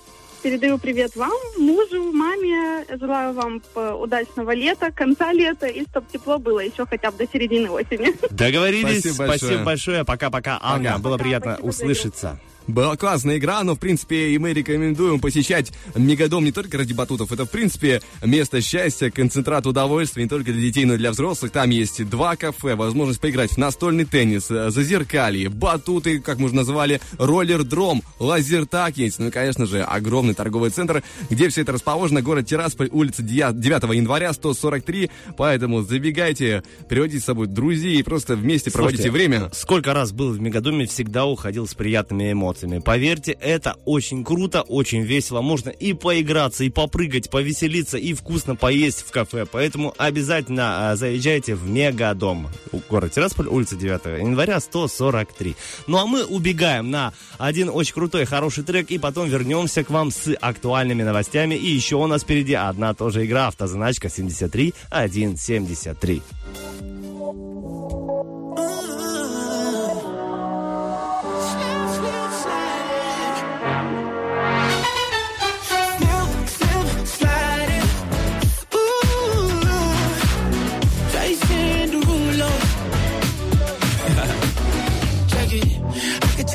Передаю привет вам, мужу, маме. Желаю вам э, удачного лета, конца лета, и чтобы тепло было еще хотя бы до середины осени. Договорились. Спасибо Спасибо большое. большое. Пока-пока, Анна. Было приятно спасибо, услышаться. Была классная игра, но, в принципе, и мы рекомендуем посещать Мегадом не только ради батутов. Это, в принципе, место счастья, концентрат удовольствия не только для детей, но и для взрослых. Там есть два кафе, возможность поиграть в настольный теннис, э, зазеркалье, батуты, как мы уже назвали, роллер-дром, лазертак есть. Ну и, конечно же, огромный торговый центр, где все это расположено. Город Тирасполь, улица 9 января, 143. Поэтому забегайте, приводите с собой друзей и просто вместе проводите Слушайте, время. Сколько раз был в Мегадоме, всегда уходил с приятными эмоциями. Поверьте, это очень круто, очень весело. Можно и поиграться, и попрыгать, повеселиться, и вкусно поесть в кафе. Поэтому обязательно а, заезжайте в Мегадом. Город Тирасполь, улица 9 января, 143. Ну а мы убегаем на один очень крутой, хороший трек, и потом вернемся к вам с актуальными новостями. И еще у нас впереди одна тоже игра, автозаначка 73 173.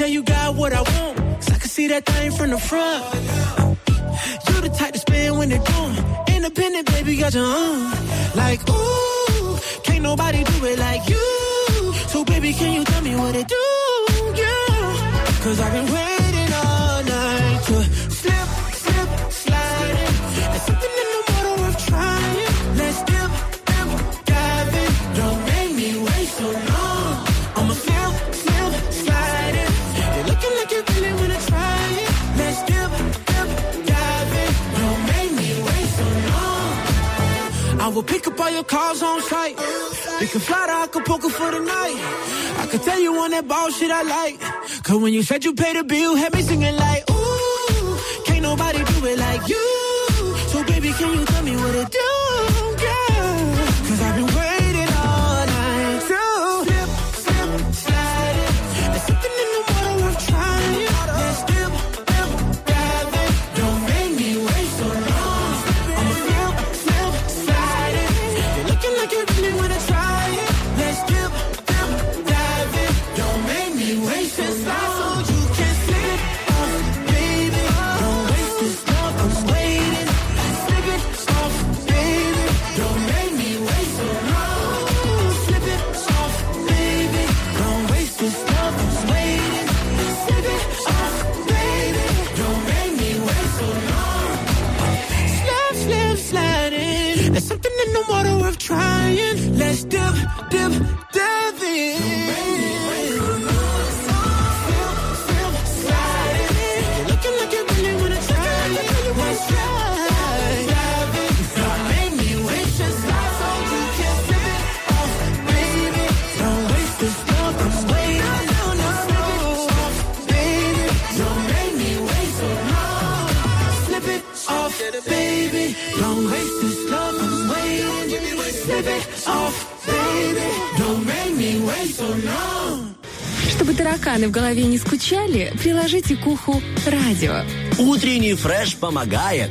Tell you got what I want. 'cause I can see that thing from the front. You the type to spend when they're gone. Independent, baby, got your own. Like, ooh, can't nobody do it like you. So, baby, can you tell me what it do? Yeah. Cause I've been waiting all night to will pick up all your calls on site. We can fly to Acapulco for the night. I could tell you on that ball shit I like. Cause when you said you paid the bill, had me singing like, ooh, can't nobody do it like you. So baby, can you tell me what to do, Чтобы тараканы в голове не скучали, приложите к уху радио. Утренний фреш помогает.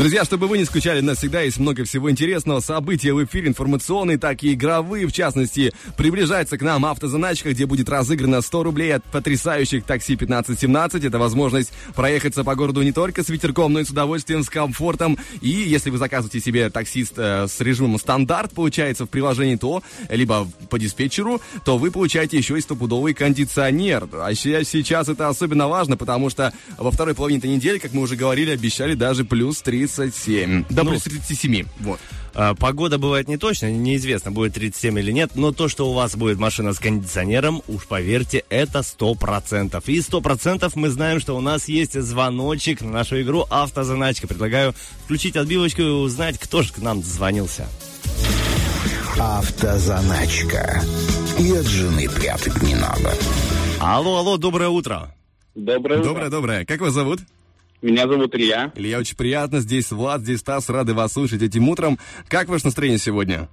Друзья, чтобы вы не скучали, у нас всегда есть много всего интересного. События в эфире информационные, так и игровые. В частности, приближается к нам автозаначка, где будет разыграно 100 рублей от потрясающих такси 1517. Это возможность проехаться по городу не только с ветерком, но и с удовольствием, с комфортом. И если вы заказываете себе таксист э, с режимом стандарт, получается, в приложении то, либо по диспетчеру, то вы получаете еще и стопудовый кондиционер. А сейчас это особенно важно, потому что во второй половине этой недели, как мы уже говорили, обещали даже плюс 37. Да, Ну, плюс 37. Вот. А, Погода бывает не точно, неизвестно, будет 37 или нет, но то, что у вас будет машина с кондиционером, уж поверьте, это 100%. И 100% мы знаем, что у нас есть звоночек на нашу игру «Автозаначка». Предлагаю включить отбивочку и узнать, кто же к нам звонился. Автозаначка. И от жены прятать не надо. Алло, алло, доброе утро. Доброе Доброе, доброе. Как вас зовут? Меня зовут Илья. Илья, очень приятно. Здесь Влад, здесь Стас. Рады вас слушать этим утром. Как ваше настроение сегодня?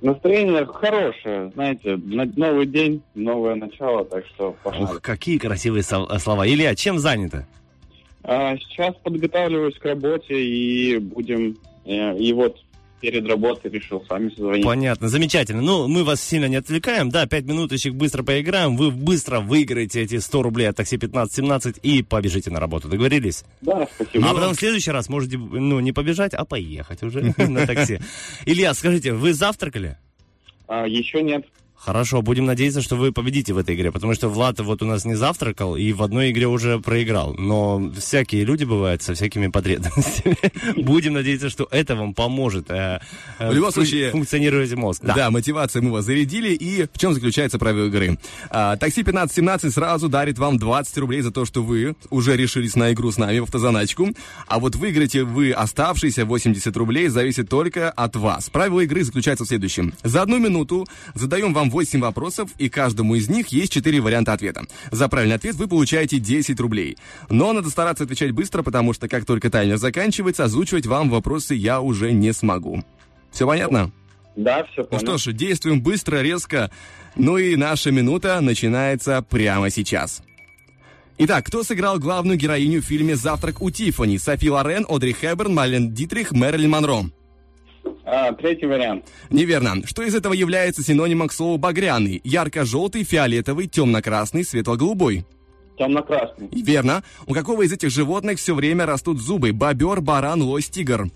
Настроение хорошее, знаете, на- новый день, новое начало, так что пошли. Ух, какие красивые со- слова. Илья, чем заняты? А, сейчас подготавливаюсь к работе и будем... э, и вот перед работой решил с вами созвониться. Понятно, замечательно. Ну, мы вас сильно не отвлекаем. Да, пять минуточек быстро поиграем. Вы быстро выиграете эти 100 рублей от такси 1517 и побежите на работу. Договорились? Да, спасибо. А потом в следующий раз можете, ну, не побежать, а поехать уже на такси. Илья, скажите, вы завтракали? А, еще нет. Хорошо, будем надеяться, что вы победите в этой игре, потому что Влад вот у нас не завтракал и в одной игре уже проиграл. Но всякие люди бывают со всякими потребностями. Будем надеяться, что это вам поможет э, э, В любом случае- функционировать мозг. Да. мотивация мы вас зарядили. И в чем заключается правила игры? А, такси 1517 сразу дарит вам 20 рублей за то, что вы уже решились на игру с нами в автозаначку. А вот выиграете вы оставшиеся 80 рублей зависит только от вас. Правила игры заключаются в следующем. За одну минуту задаем вам 8 вопросов, и каждому из них есть 4 варианта ответа. За правильный ответ вы получаете 10 рублей. Но надо стараться отвечать быстро, потому что как только таймер заканчивается, озвучивать вам вопросы я уже не смогу. Все понятно? Да, все Ну понял. что ж, действуем быстро, резко. Ну и наша минута начинается прямо сейчас. Итак, кто сыграл главную героиню в фильме «Завтрак у Тиффани»? Софи Лорен, Одри Хэбберн, Марлен Дитрих, Мэрилин Монро. А, третий вариант. Неверно. Что из этого является синонимом к слову «багряный»? Ярко-желтый, фиолетовый, темно-красный, светло-голубой. Темно-красный. Верно. У какого из этих животных все время растут зубы? Бобер, баран, лось, тигр.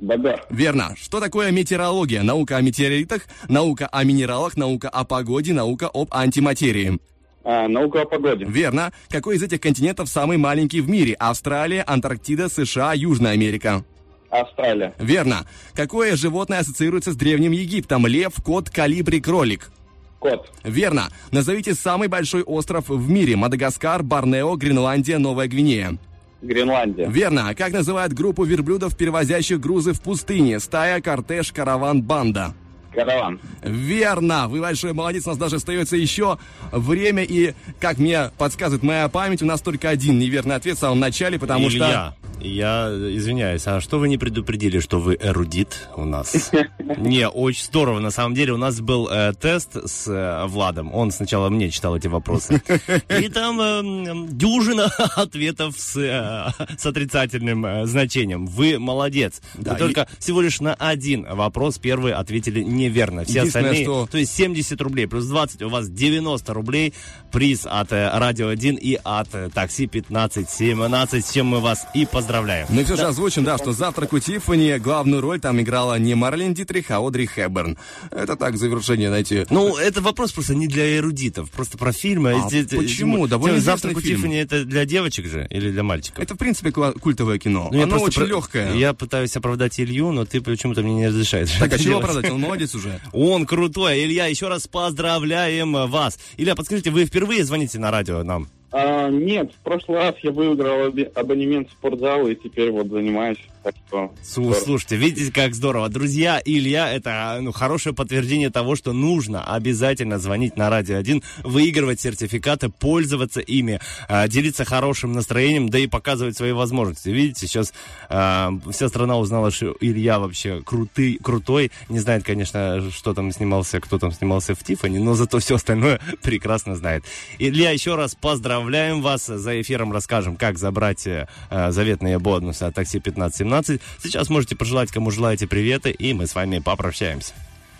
Бобер. Верно. Что такое метеорология? Наука о метеоритах, наука о минералах, наука о погоде, наука об антиматерии. А, наука о погоде. Верно. Какой из этих континентов самый маленький в мире? Австралия, Антарктида, США, Южная Америка. Австралия. Верно. Какое животное ассоциируется с Древним Египтом? Лев, кот, калибри, кролик. Кот. Верно. Назовите самый большой остров в мире. Мадагаскар, Борнео, Гренландия, Новая Гвинея. Гренландия. Верно. Как называют группу верблюдов, перевозящих грузы в пустыне? Стая, кортеж, караван, банда. Караван. Верно. Вы большой молодец. У нас даже остается еще время. И, как мне подсказывает моя память, у нас только один неверный ответ в самом начале, потому Илья, я извиняюсь, а что вы не предупредили, что вы эрудит у нас? Не, очень здорово. На самом деле у нас был э, тест с э, Владом. Он сначала мне читал эти вопросы. И там э, дюжина ответов с, э, с отрицательным э, значением. Вы молодец. Да, Вы только всего лишь на один вопрос первый ответили неверно. Все остальные, что- то есть 70 рублей плюс 20, у вас 90 рублей. Приз от э, Радио 1 и от э, Такси 1517, с чем мы вас и поздравляем. Ну и все же озвучим, да, что «Завтрак у Тиффани» главную роль там играла не Марлен Дитрих, а Одри Хэбберн. Это так, завершение, знаете. Ну, это вопрос просто не для эрудитов, просто про фильмы. А эти- почему? эти- Довольно «Завтрак у. Тиффани» это для девочек же или для мальчиков? Это, в принципе, культовое кино. Ну, Оно очень про- легкое. Я пытаюсь оправдать Илью, но ты почему-то мне не разрешаешь. Так, а это чего оправдать? Он молодец уже. Он крутой. Илья, еще раз поздравляем вас. Илья, подскажите, вы впервые звоните на радио нам? А, нет, в прошлый раз я выиграл абонемент в спортзал и теперь вот занимаюсь. Так что... Слу- Слушайте, видите, как здорово. Друзья, Илья, это ну, хорошее подтверждение того, что нужно обязательно звонить на Радио 1, выигрывать сертификаты, пользоваться ими, а, делиться хорошим настроением, да и показывать свои возможности. Видите, сейчас а, вся страна узнала, что Илья вообще крутый, крутой. Не знает, конечно, что там снимался, кто там снимался в Тиффани, но зато все остальное прекрасно знает. Илья, еще раз поздравляем вас. За эфиром расскажем, как забрать э, заветные бонусы от такси 1517. Сейчас можете пожелать, кому желаете приветы, и мы с вами попрощаемся.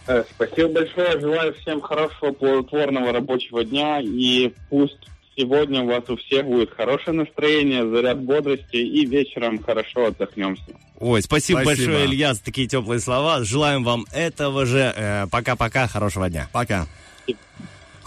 Э, Спасибо большое. Желаю всем хорошего, плодотворного рабочего дня. И пусть сегодня у вас у всех будет хорошее настроение, заряд бодрости. И вечером хорошо отдохнемся. Ой, спасибо, Спасибо. большое, Илья, за такие теплые слова. Желаем вам этого же. Э, Пока-пока, хорошего дня. Пока.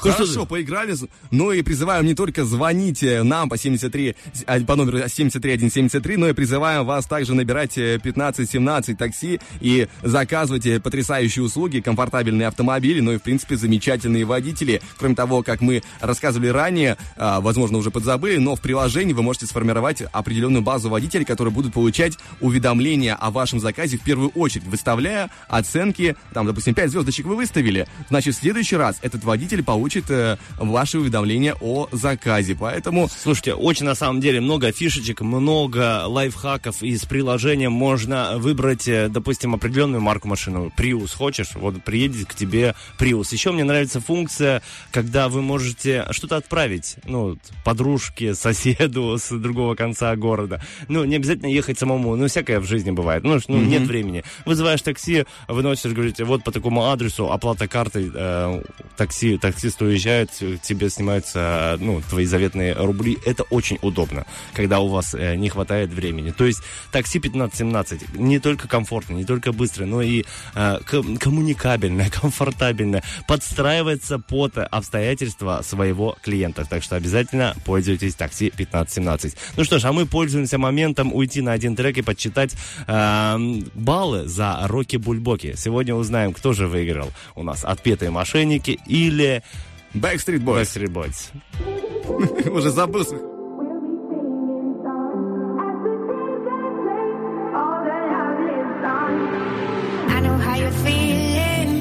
Ну что Хорошо, поиграли. Ну и призываем не только звонить э, нам по 73, а, по номеру 73173, но и призываем вас также набирать э, 1517 такси и заказывать э, потрясающие услуги, комфортабельные автомобили, ну и, в принципе, замечательные водители. Кроме того, как мы рассказывали ранее, возможно, уже подзабыли, но в приложении вы можете сформировать определенную базу водителей, которые будут получать уведомления о вашем заказе в первую очередь, выставляя оценки, там, допустим, 5 звездочек вы выставили, значит, в следующий раз этот водитель получит э, ваши уведомления о заказе. Поэтому Слушайте, очень на самом деле много фишечек, много лайфхаков. Из приложения можно выбрать, э, допустим, определенную марку машины. Prius хочешь? Вот приедет к тебе Prius. Еще мне нравится функция, когда вы можете что-то отправить. Ну, подружке, соседу с другого конца города. Ну, не обязательно ехать самому. Ну, всякое в жизни бывает. Ну, ну, нет времени. Вызываешь такси, выносишь, говорите, вот по такому адресу, оплата картой, э, такси, таксист уезжает, э, тебе снимаются, ну, твои заветные рубли. Это очень удобно, когда у вас э, не хватает времени. То есть такси 1517 не только комфортно, не только быстро, но и э, ком- коммуникабельное, комфортабельное, подстраивается под обстоятельства своего клиента. Так что обязательно пользуйтесь такси 1517. Ну что ж, а мы пользуемся моментом уйти на один трек и подсчитать э, баллы за Рокки Бульбоки. Сегодня узнаем, кто же выиграл у нас отпетые мошенники или Backstreet Boys. Backstreet Boys. уже забыл. I know how you're feeling.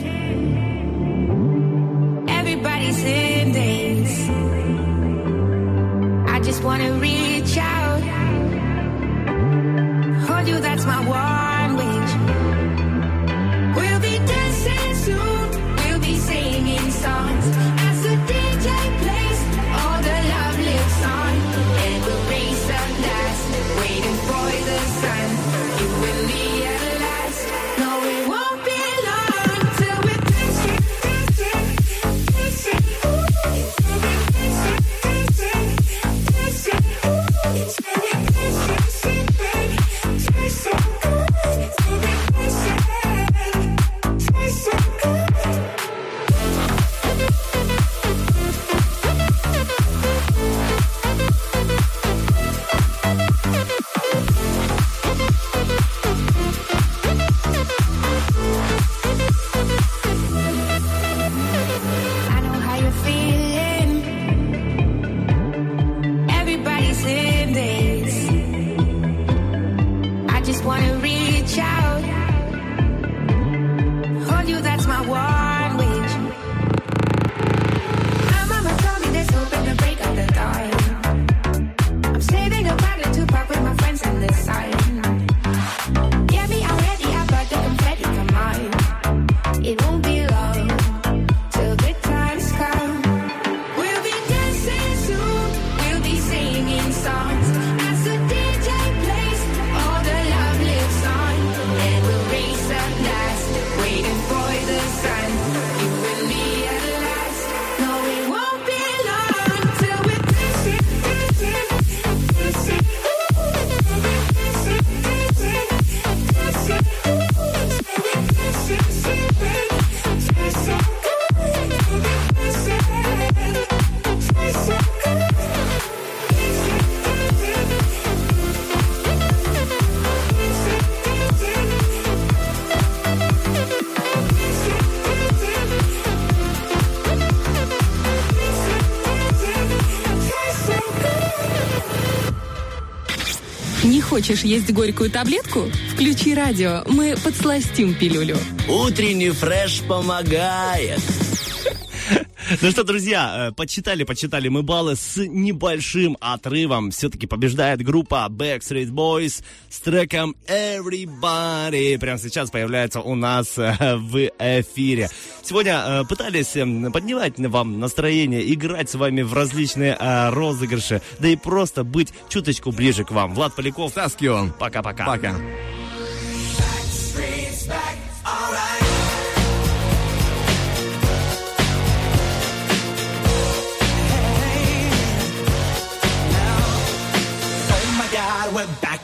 Everybody's in days. I just wanna reach out. Хочешь есть горькую таблетку? Включи радио, мы подсластим пилюлю. Утренний фреш помогает. Ну что, друзья, э, подсчитали, подсчитали мы баллы с небольшим отрывом. Все-таки побеждает группа Backstreet Boys с треком Everybody. Прямо сейчас появляется у нас э, в эфире. Сегодня э, пытались э, поднимать вам настроение, играть с вами в различные розыгрыши, да и просто быть чуточку ближе к вам. Влад Поляков. Таскион. Пока-пока. Пока. Oh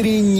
Alright. Утренний фреш.